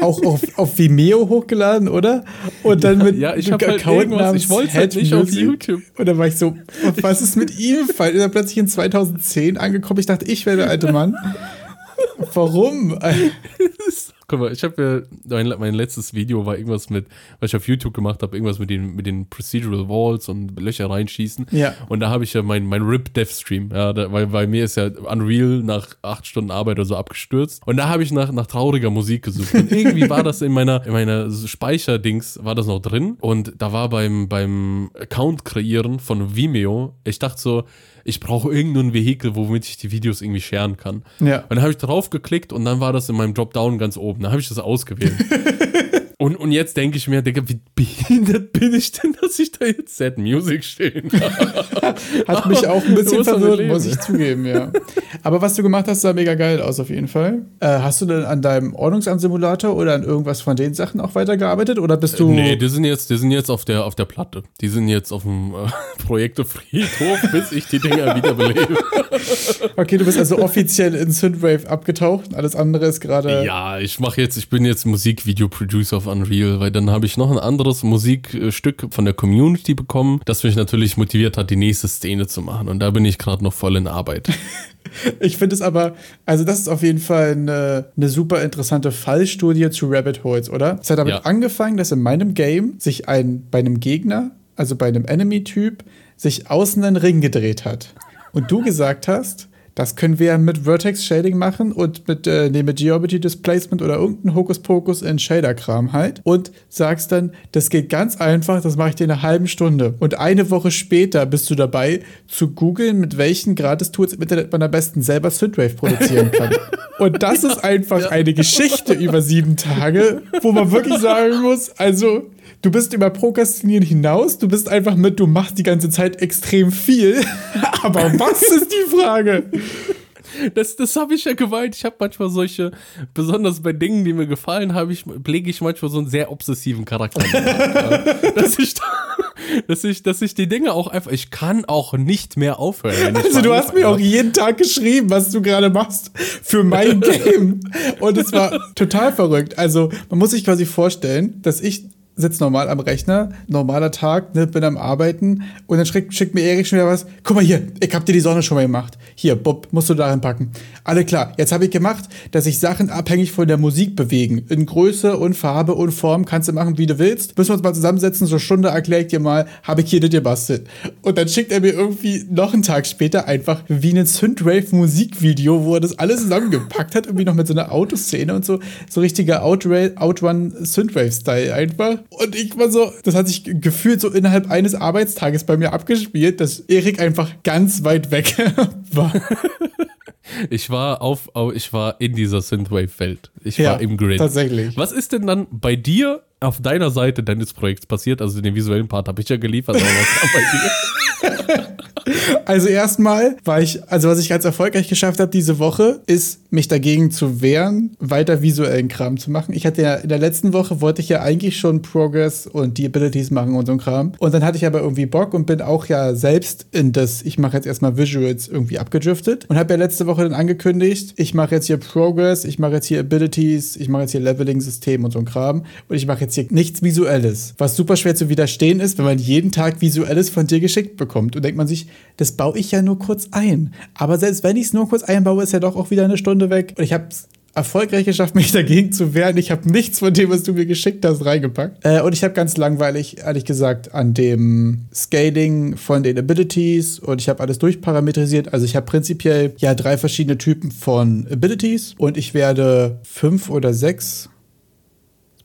auch auf, auf Vimeo hochgeladen, oder? Und dann mit ja, ich einem hab halt irgendwas- ich wollte halt nicht auf Music. YouTube. Und dann war ich so, was ist mit ihm? Ist er plötzlich in 2010 angekommen. Ich dachte, ich wäre der alte Mann. Warum? Guck mal, ich habe ja, mein, mein letztes Video war irgendwas mit, was ich auf YouTube gemacht habe, irgendwas mit den, mit den Procedural Walls und Löcher reinschießen. Ja. Und da habe ich ja mein, mein RIP-Dev-Stream, ja, da, weil bei mir ist ja Unreal nach acht Stunden Arbeit oder so abgestürzt. Und da habe ich nach, nach trauriger Musik gesucht. Und irgendwie war das in meiner, in meiner Speicherdings, war das noch drin. Und da war beim, beim Account kreieren von Vimeo, ich dachte so, ich brauche irgendein Vehikel, womit ich die Videos irgendwie scheren kann. Ja. Und dann habe ich drauf geklickt und dann war das in meinem Dropdown ganz oben. Da habe ich das ausgewählt. Und, und jetzt denke ich mir, Digga, wie behindert bin ich denn, dass ich da jetzt Sad Music stehen Hat mich auch ein bisschen verwirrt, muss ich zugeben, ja. Aber was du gemacht hast, sah mega geil aus, auf jeden Fall. Äh, hast du denn an deinem Ordnungsamt-Simulator oder an irgendwas von den Sachen auch weitergearbeitet? Oder bist du. Nee, die sind jetzt, die sind jetzt auf der, auf der Platte. Die sind jetzt auf dem äh, Projektefriedhof, bis ich die Dinger wiederbelebe. okay, du bist also offiziell in Synthwave abgetaucht. Alles andere ist gerade. Ja, ich mache jetzt, ich bin jetzt Musikvideo-Producer auf Unreal, weil dann habe ich noch ein anderes Musikstück von der Community bekommen, das mich natürlich motiviert hat, die nächste Szene zu machen. Und da bin ich gerade noch voll in Arbeit. Ich finde es aber, also das ist auf jeden Fall eine, eine super interessante Fallstudie zu Rabbit Holes, oder? Es hat damit ja. angefangen, dass in meinem Game sich ein bei einem Gegner, also bei einem Enemy-Typ, sich außen ein Ring gedreht hat. Und du gesagt hast, das können wir mit Vertex Shading machen und mit, äh, nee, mit Geometry Displacement oder irgendein Hokuspokus in Shader-Kram halt. Und sagst dann, das geht ganz einfach, das mache ich dir in einer halben Stunde. Und eine Woche später bist du dabei, zu googeln, mit welchen Gratis-Tools im Internet man am besten selber Synthwave produzieren kann. und das ja, ist einfach ja. eine Geschichte über sieben Tage, wo man wirklich sagen muss, also du bist über Prokrastinieren hinaus, du bist einfach mit, du machst die ganze Zeit extrem viel. Aber was ist die Frage? Das, das habe ich ja gemeint. Ich habe manchmal solche, besonders bei Dingen, die mir gefallen, habe ich, pflege ich manchmal so einen sehr obsessiven Charakter. dass, ich, dass, ich, dass ich die Dinge auch einfach, ich kann auch nicht mehr aufhören. Also du hast mir auch jeden Tag geschrieben, was du gerade machst für mein Game. Und es war total verrückt. Also man muss sich quasi vorstellen, dass ich sitze normal am Rechner, normaler Tag, ne, bin am Arbeiten und dann schickt, schickt mir Erik schon wieder was. Guck mal hier, ich hab dir die Sonne schon mal gemacht. Hier, Bob, musst du darin packen. Alle klar, jetzt habe ich gemacht, dass sich Sachen abhängig von der Musik bewegen. In Größe und Farbe und Form kannst du machen, wie du willst. Müssen wir uns mal zusammensetzen, so Stunde erkläre ich dir mal, habe ich hier das gebastelt. Und dann schickt er mir irgendwie noch einen Tag später einfach wie ein Synthwave-Musikvideo, wo er das alles zusammengepackt hat, irgendwie noch mit so einer Autoszene und so, so richtiger Outrun-Synthwave-Style einfach. Und ich war so, das hat sich gefühlt so innerhalb eines Arbeitstages bei mir abgespielt, dass Erik einfach ganz weit weg war. Ich war auf, ich war in dieser Synthwave-Welt. Ich ja, war im Grid. Tatsächlich. Was ist denn dann bei dir auf deiner Seite deines Projekts passiert? Also den visuellen Part habe ich ja geliefert, aber was kam bei dir? Also erstmal war ich, also was ich ganz erfolgreich geschafft habe diese Woche, ist mich dagegen zu wehren, weiter visuellen Kram zu machen. Ich hatte ja in der letzten Woche wollte ich ja eigentlich schon Progress und die Abilities machen und so ein Kram. Und dann hatte ich aber irgendwie Bock und bin auch ja selbst in das, ich mache jetzt erstmal Visuals irgendwie abgedriftet und habe ja letzte Woche dann angekündigt, ich mache jetzt hier Progress, ich mache jetzt hier Abilities, ich mache jetzt hier Leveling-System und so ein Kram und ich mache jetzt hier nichts Visuelles. Was super schwer zu widerstehen ist, wenn man jeden Tag Visuelles von dir geschickt bekommt und denkt man sich, das baue ich ja nur kurz ein. Aber selbst wenn ich es nur kurz einbaue, ist ja doch auch wieder eine Stunde weg. Und ich habe es erfolgreich geschafft, mich dagegen zu wehren. Ich habe nichts von dem, was du mir geschickt hast, reingepackt. Äh, und ich habe ganz langweilig, ehrlich gesagt, an dem Scaling von den Abilities und ich habe alles durchparametrisiert. Also ich habe prinzipiell ja drei verschiedene Typen von Abilities und ich werde fünf oder sechs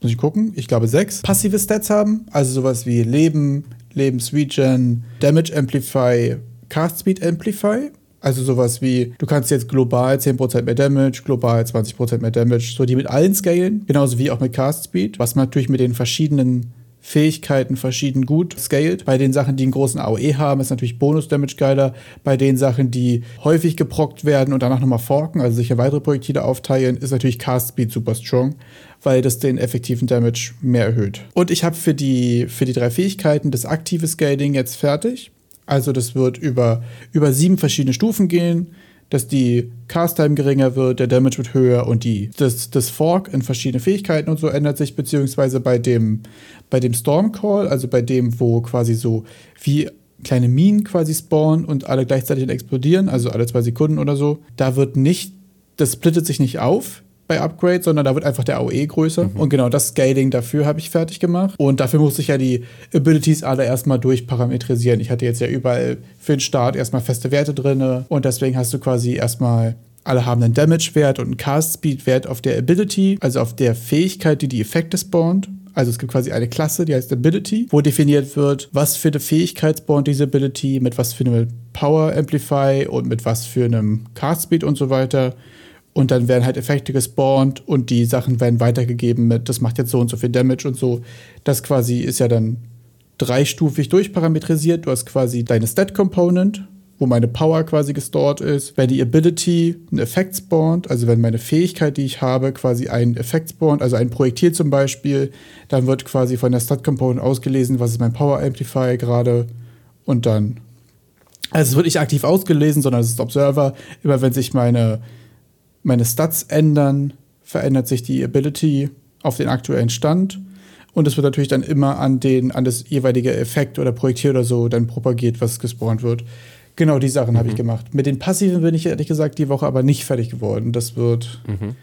muss ich gucken, ich glaube sechs passive Stats haben, also sowas wie Leben, Lebensregen, Damage Amplify, Cast Speed Amplify. Also sowas wie, du kannst jetzt global 10% mehr Damage, global 20% mehr Damage, so die mit allen scalen, genauso wie auch mit Cast Speed, was man natürlich mit den verschiedenen Fähigkeiten verschieden gut scaled. Bei den Sachen, die einen großen AOE haben, ist natürlich Bonus-Damage geiler. Bei den Sachen, die häufig geprockt werden und danach nochmal forken, also sich ja weitere Projektile aufteilen, ist natürlich Cast Speed super strong weil das den effektiven Damage mehr erhöht. Und ich habe für die, für die drei Fähigkeiten das aktive Scaling jetzt fertig. Also das wird über, über sieben verschiedene Stufen gehen, dass die Cast-Time geringer wird, der Damage wird höher und die, das, das Fork in verschiedene Fähigkeiten und so ändert sich, beziehungsweise bei dem, bei dem Storm Call, also bei dem, wo quasi so wie kleine Minen quasi spawnen und alle gleichzeitig explodieren, also alle zwei Sekunden oder so, da wird nicht, das splittet sich nicht auf, bei Upgrade, sondern da wird einfach der AOE größer. Mhm. Und genau das Scaling dafür habe ich fertig gemacht. Und dafür musste ich ja die Abilities alle erstmal durchparametrisieren. Ich hatte jetzt ja überall für den Start erstmal feste Werte drin. Und deswegen hast du quasi erstmal alle haben einen Damage-Wert und einen Cast-Speed-Wert auf der Ability, also auf der Fähigkeit, die die Effekte spawnt. Also es gibt quasi eine Klasse, die heißt Ability, wo definiert wird, was für eine Fähigkeit spawnt diese Ability, mit was für einem Power Amplify und mit was für einem Cast Speed und so weiter. und dann werden halt Effekte gespawnt und die Sachen werden weitergegeben mit, das macht jetzt so und so viel Damage und so. Das quasi ist ja dann dreistufig durchparametrisiert. Du hast quasi deine Stat-Component, wo meine Power quasi gestored ist. Wenn die Ability einen Effekt spawnt, also wenn meine Fähigkeit, die ich habe, quasi einen Effekt spawnt, also ein Projektil zum Beispiel, dann wird quasi von der Stat-Component ausgelesen, was ist mein Power Amplifier gerade und dann also es wird nicht aktiv ausgelesen, sondern es ist Observer. Immer wenn sich meine meine Stats ändern, verändert sich die Ability auf den aktuellen Stand. Und es wird natürlich dann immer an, den, an das jeweilige Effekt oder Projektil oder so dann propagiert, was gespawnt wird. Genau die Sachen mhm. habe ich gemacht. Mit den Passiven bin ich ehrlich gesagt die Woche aber nicht fertig geworden. Das wird mhm.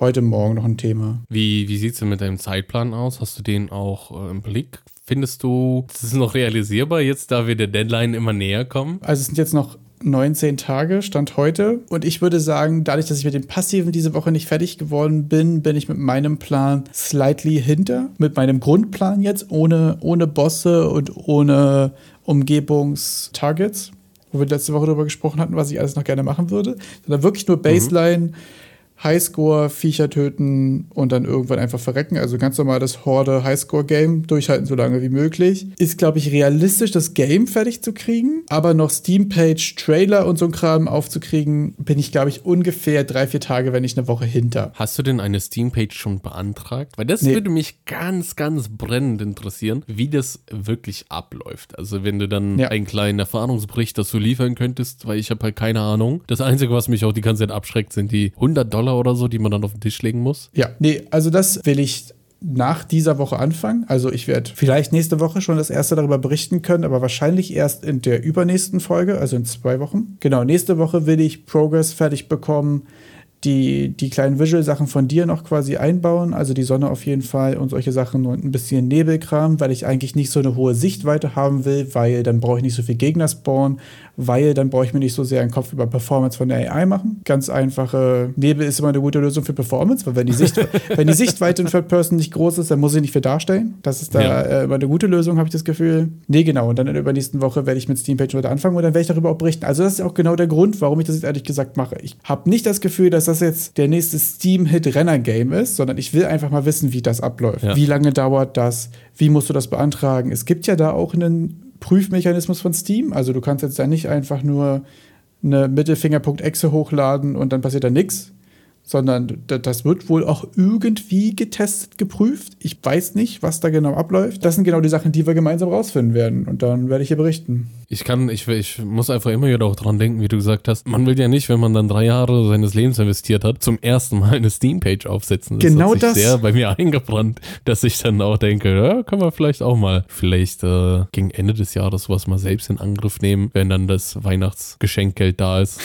heute Morgen noch ein Thema. Wie, wie sieht es denn mit deinem Zeitplan aus? Hast du den auch äh, im Blick? Findest du, ist es noch realisierbar jetzt, da wir der Deadline immer näher kommen? Also es sind jetzt noch 19 Tage, Stand heute. Und ich würde sagen, dadurch, dass ich mit dem Passiven diese Woche nicht fertig geworden bin, bin ich mit meinem Plan slightly hinter. Mit meinem Grundplan jetzt, ohne, ohne Bosse und ohne Umgebungstargets, wo wir letzte Woche darüber gesprochen hatten, was ich alles noch gerne machen würde. Sondern wirklich nur. Baseline. Mhm Highscore, Viecher töten und dann irgendwann einfach verrecken. Also ganz normal das Horde Highscore-Game durchhalten, so lange wie möglich. Ist, glaube ich, realistisch, das Game fertig zu kriegen. Aber noch Steam-Page, Trailer und so ein Kram aufzukriegen, bin ich, glaube ich, ungefähr drei, vier Tage, wenn nicht eine Woche hinter. Hast du denn eine Steam-Page schon beantragt? Weil das nee. würde mich ganz, ganz brennend interessieren, wie das wirklich abläuft. Also wenn du dann ja. einen kleinen Erfahrungsbericht dazu liefern könntest, weil ich habe halt keine Ahnung. Das Einzige, was mich auch die ganze Zeit abschreckt, sind die 100 Dollar Dollar oder so, die man dann auf den Tisch legen muss? Ja, nee, also das will ich nach dieser Woche anfangen. Also ich werde vielleicht nächste Woche schon das erste darüber berichten können, aber wahrscheinlich erst in der übernächsten Folge, also in zwei Wochen. Genau, nächste Woche will ich Progress fertig bekommen die, die kleinen Visual-Sachen von dir noch quasi einbauen, also die Sonne auf jeden Fall und solche Sachen und ein bisschen Nebelkram, weil ich eigentlich nicht so eine hohe Sichtweite haben will, weil dann brauche ich nicht so viel Gegner spawnen, weil dann brauche ich mir nicht so sehr einen Kopf über Performance von der AI machen. Ganz einfache, Nebel ist immer eine gute Lösung für Performance, weil wenn die, Sicht, wenn die Sichtweite in Third Person nicht groß ist, dann muss ich nicht viel darstellen. Das ist da ja. äh, immer eine gute Lösung, habe ich das Gefühl. Nee, genau. Und dann in der übernächsten Woche werde ich mit Steampage wieder anfangen und dann werde ich darüber auch berichten. Also das ist auch genau der Grund, warum ich das jetzt ehrlich gesagt mache. Ich habe nicht das Gefühl, dass das jetzt der nächste Steam-Hit-Renner-Game ist, sondern ich will einfach mal wissen, wie das abläuft. Ja. Wie lange dauert das? Wie musst du das beantragen? Es gibt ja da auch einen Prüfmechanismus von Steam. Also du kannst jetzt da nicht einfach nur eine Mittelfinger.exe hochladen und dann passiert da nichts, sondern das wird wohl auch irgendwie getestet, geprüft. Ich weiß nicht, was da genau abläuft. Das sind genau die Sachen, die wir gemeinsam rausfinden werden. Und dann werde ich hier berichten. Ich kann, ich, ich muss einfach immer wieder auch dran denken, wie du gesagt hast. Man will ja nicht, wenn man dann drei Jahre seines Lebens investiert hat, zum ersten Mal eine Steam-Page aufsetzen. Das genau hat sich das. sehr bei mir eingebrannt, dass ich dann auch denke, ja, können wir vielleicht auch mal, vielleicht äh, gegen Ende des Jahres sowas mal selbst in Angriff nehmen, wenn dann das Weihnachtsgeschenkgeld da ist.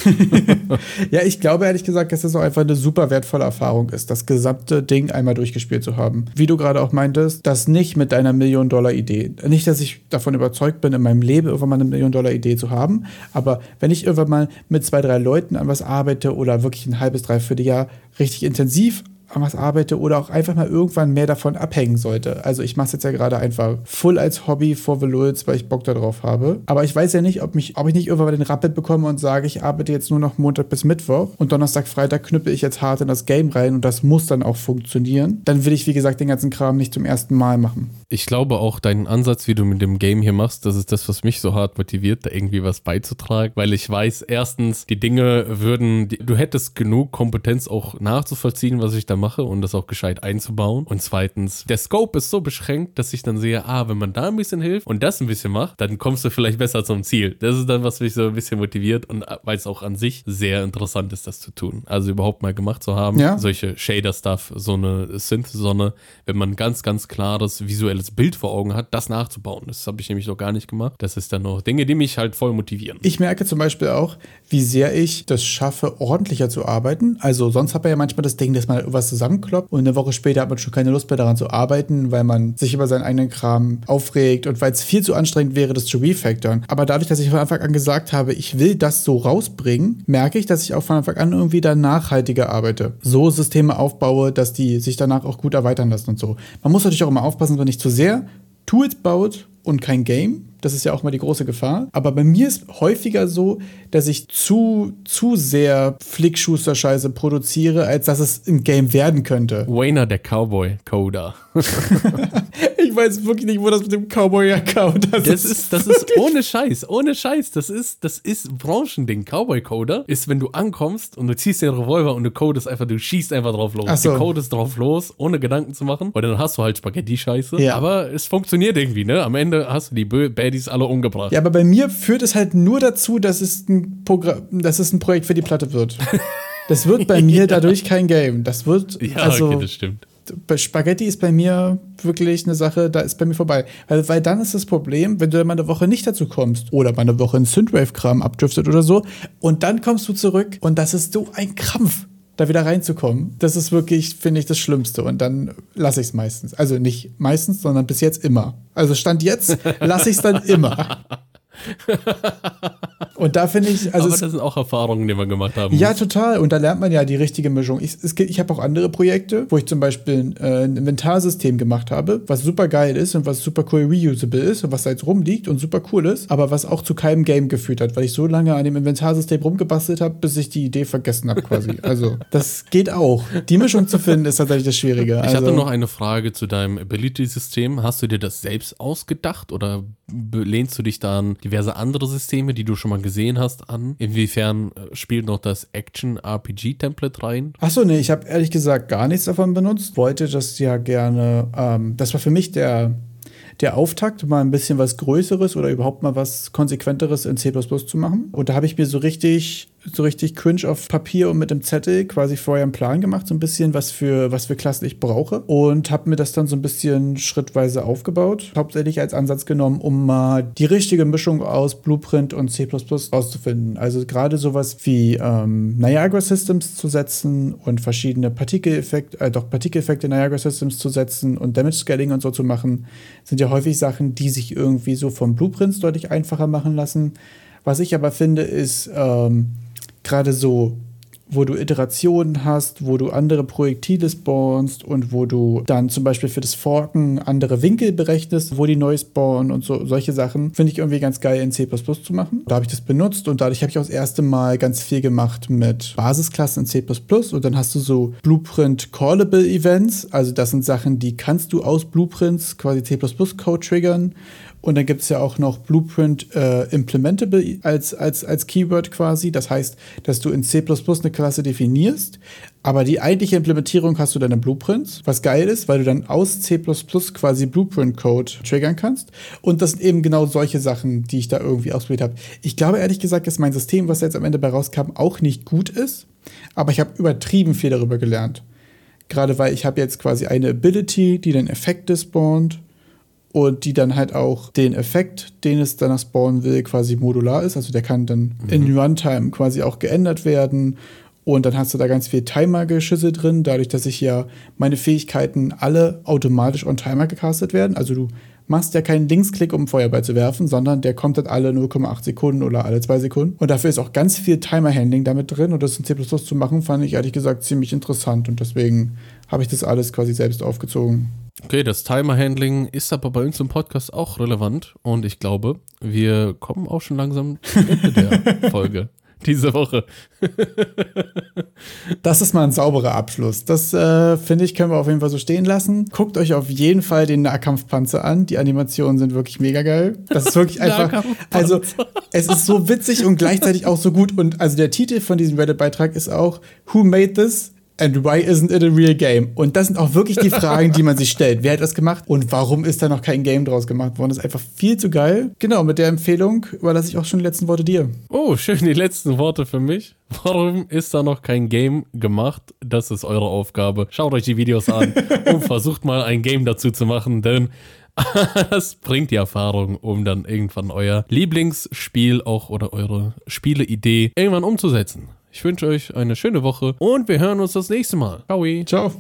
ja, ich glaube ehrlich gesagt, das auch einfach eine super super wertvolle Erfahrung ist, das gesamte Ding einmal durchgespielt zu haben. Wie du gerade auch meintest, das nicht mit deiner Million-Dollar-Idee. Nicht, dass ich davon überzeugt bin, in meinem Leben irgendwann mal eine Million-Dollar-Idee zu haben, aber wenn ich irgendwann mal mit zwei, drei Leuten an was arbeite oder wirklich ein halbes, dreiviertel Jahr richtig intensiv an was arbeite oder auch einfach mal irgendwann mehr davon abhängen sollte. Also ich mache es jetzt ja gerade einfach full als Hobby for the Lulz, weil ich Bock darauf habe. Aber ich weiß ja nicht, ob, mich, ob ich nicht irgendwann den Rappel bekomme und sage, ich arbeite jetzt nur noch Montag bis Mittwoch und Donnerstag, Freitag knüppel ich jetzt hart in das Game rein und das muss dann auch funktionieren. Dann will ich, wie gesagt, den ganzen Kram nicht zum ersten Mal machen. Ich glaube auch, deinen Ansatz, wie du mit dem Game hier machst, das ist das, was mich so hart motiviert, da irgendwie was beizutragen, weil ich weiß, erstens, die Dinge würden, du hättest genug Kompetenz auch nachzuvollziehen, was ich da mache und das auch gescheit einzubauen. Und zweitens, der Scope ist so beschränkt, dass ich dann sehe, ah, wenn man da ein bisschen hilft und das ein bisschen macht, dann kommst du vielleicht besser zum Ziel. Das ist dann, was mich so ein bisschen motiviert und weil es auch an sich sehr interessant ist, das zu tun. Also überhaupt mal gemacht zu haben, ja. solche Shader-Stuff, so eine Synth-Sonne, wenn man ganz, ganz klares visuelles Bild vor Augen hat, das nachzubauen. Das habe ich nämlich noch gar nicht gemacht. Das ist dann noch Dinge, die mich halt voll motivieren. Ich merke zum Beispiel auch, wie sehr ich das schaffe, ordentlicher zu arbeiten. Also sonst hat man ja manchmal das Ding, dass man irgendwas zusammenkommt Club und eine Woche später hat man schon keine Lust mehr daran zu arbeiten, weil man sich über seinen eigenen Kram aufregt und weil es viel zu anstrengend wäre, das zu refactoren. Aber dadurch, dass ich von Anfang an gesagt habe, ich will das so rausbringen, merke ich, dass ich auch von Anfang an irgendwie dann nachhaltiger arbeite. So Systeme aufbaue, dass die sich danach auch gut erweitern lassen und so. Man muss natürlich auch immer aufpassen, wenn nicht zu sehr Tools baut und kein Game. Das ist ja auch mal die große Gefahr. Aber bei mir ist häufiger so, dass ich zu, zu sehr Flickschuster-Scheiße produziere, als dass es ein Game werden könnte. Wayner, der Cowboy-Coder. ich weiß wirklich nicht, wo das mit dem Cowboy-Account das, das ist. Das ist ohne Scheiß, ohne Scheiß. Das ist, das ist Branchending. Cowboy-Coder ist, wenn du ankommst und du ziehst den Revolver und du codest einfach, du schießt einfach drauf los. Ach so. Du codest drauf los, ohne Gedanken zu machen. Und dann hast du halt Spaghetti-Scheiße. Ja. Aber es funktioniert irgendwie, ne? Am Ende hast du die Baddies alle umgebracht. Ja, aber bei mir führt es halt nur dazu, dass es ein, Programm, dass es ein Projekt für die Platte wird. Das wird bei mir dadurch kein Game. Das wird, Ja, also, okay, das stimmt. Bei Spaghetti ist bei mir wirklich eine Sache, da ist bei mir vorbei. Weil, weil dann ist das Problem, wenn du dann mal eine Woche nicht dazu kommst oder mal eine Woche in Synthwave-Kram abdriftet oder so und dann kommst du zurück und das ist so ein Krampf, da wieder reinzukommen. Das ist wirklich, finde ich, das Schlimmste und dann lasse ich es meistens. Also nicht meistens, sondern bis jetzt immer. Also Stand jetzt lasse ich es dann immer. Und da finde ich, also Aber das sind auch Erfahrungen, die wir gemacht haben. ja, total. Und da lernt man ja die richtige Mischung. Ich, es ich habe auch andere Projekte, wo ich zum Beispiel äh, ein Inventarsystem gemacht habe, was super geil ist und was super cool reusable ist und was da jetzt rumliegt und super cool ist, aber was auch zu keinem Game geführt hat, weil ich so lange an dem Inventarsystem rumgebastelt habe, bis ich die Idee vergessen habe quasi. Also das geht auch. Die Mischung zu finden ist tatsächlich das Schwierige. Ich also, hatte noch eine Frage zu deinem Ability-System. Hast du dir das selbst ausgedacht oder lehnst du dich da an diverse andere Systeme, die du schon mal gesehen hast, an? Inwiefern äh, spielt noch das Action-RPG-Template rein? Achso, nee, ich habe ehrlich gesagt gar nichts davon benutzt. Wollte das ja gerne. Ähm, das war für mich der, der Auftakt, mal ein bisschen was Größeres oder überhaupt mal was Konsequenteres in C zu machen. Und da habe ich mir so richtig, so richtig cringe auf Papier und mit dem Zettel quasi vorher einen Plan gemacht, so ein bisschen, was für, was für Klassen ich brauche. Und habe mir das dann so ein bisschen schrittweise aufgebaut. Hauptsächlich als Ansatz genommen, um mal die richtige Mischung aus Blueprint und C rauszufinden. Also gerade sowas wie ähm, Niagara Systems zu setzen und verschiedene Partikeleffekte, äh, doch Partikeleffekte Niagara Systems zu setzen und Damage Scaling und so zu machen, sind ja häufig Sachen, die sich irgendwie so von Blueprints deutlich einfacher machen lassen. Was ich aber finde, ist ähm, gerade so, wo du Iterationen hast, wo du andere Projektile spawnst und wo du dann zum Beispiel für das Forken andere Winkel berechnest, wo die neu spawnen und so solche Sachen, finde ich irgendwie ganz geil in C zu machen. Da habe ich das benutzt und dadurch habe ich auch das erste Mal ganz viel gemacht mit Basisklassen in C und dann hast du so Blueprint Callable Events, also das sind Sachen, die kannst du aus Blueprints quasi C Code triggern und dann gibt es ja auch noch Blueprint äh, Implementable als, als, als Keyword quasi. Das heißt, dass du in C eine Klasse definierst, aber die eigentliche Implementierung hast du dann in Blueprints, was geil ist, weil du dann aus C quasi Blueprint-Code triggern kannst. Und das sind eben genau solche Sachen, die ich da irgendwie ausprobiert habe. Ich glaube ehrlich gesagt, dass mein System, was jetzt am Ende bei rauskam, auch nicht gut ist, aber ich habe übertrieben viel darüber gelernt. Gerade weil ich habe jetzt quasi eine Ability, die dann Effekte spawnt und die dann halt auch den Effekt, den es danach spawnen will, quasi modular ist. Also der kann dann in Runtime quasi auch geändert werden. Und dann hast du da ganz viel Timer-Geschüsse drin, dadurch, dass ich ja meine Fähigkeiten alle automatisch on Timer gecastet werden. Also du machst ja keinen Linksklick, um Feuerball zu werfen, sondern der kommt dann alle 0,8 Sekunden oder alle 2 Sekunden. Und dafür ist auch ganz viel Timer-Handling damit drin. Und das in C zu machen, fand ich ehrlich gesagt ziemlich interessant. Und deswegen habe ich das alles quasi selbst aufgezogen. Okay, das Timer-Handling ist aber bei uns im Podcast auch relevant und ich glaube, wir kommen auch schon langsam zum Ende der Folge diese Woche. Das ist mal ein sauberer Abschluss. Das äh, finde ich, können wir auf jeden Fall so stehen lassen. Guckt euch auf jeden Fall den Nahkampfpanzer an. Die Animationen sind wirklich mega geil. Das ist wirklich einfach. Also, es ist so witzig und gleichzeitig auch so gut. Und also der Titel von diesem Reddit-Beitrag ist auch Who made this? And why isn't it a real game? Und das sind auch wirklich die Fragen, die man sich stellt. Wer hat das gemacht und warum ist da noch kein Game draus gemacht worden? Das ist einfach viel zu geil. Genau, mit der Empfehlung überlasse ich auch schon die letzten Worte dir. Oh, schön die letzten Worte für mich. Warum ist da noch kein Game gemacht? Das ist eure Aufgabe. Schaut euch die Videos an und versucht mal ein Game dazu zu machen, denn das bringt die Erfahrung, um dann irgendwann euer Lieblingsspiel auch oder eure Spieleidee irgendwann umzusetzen. Ich wünsche euch eine schöne Woche und wir hören uns das nächste Mal. Ciao. Ciao.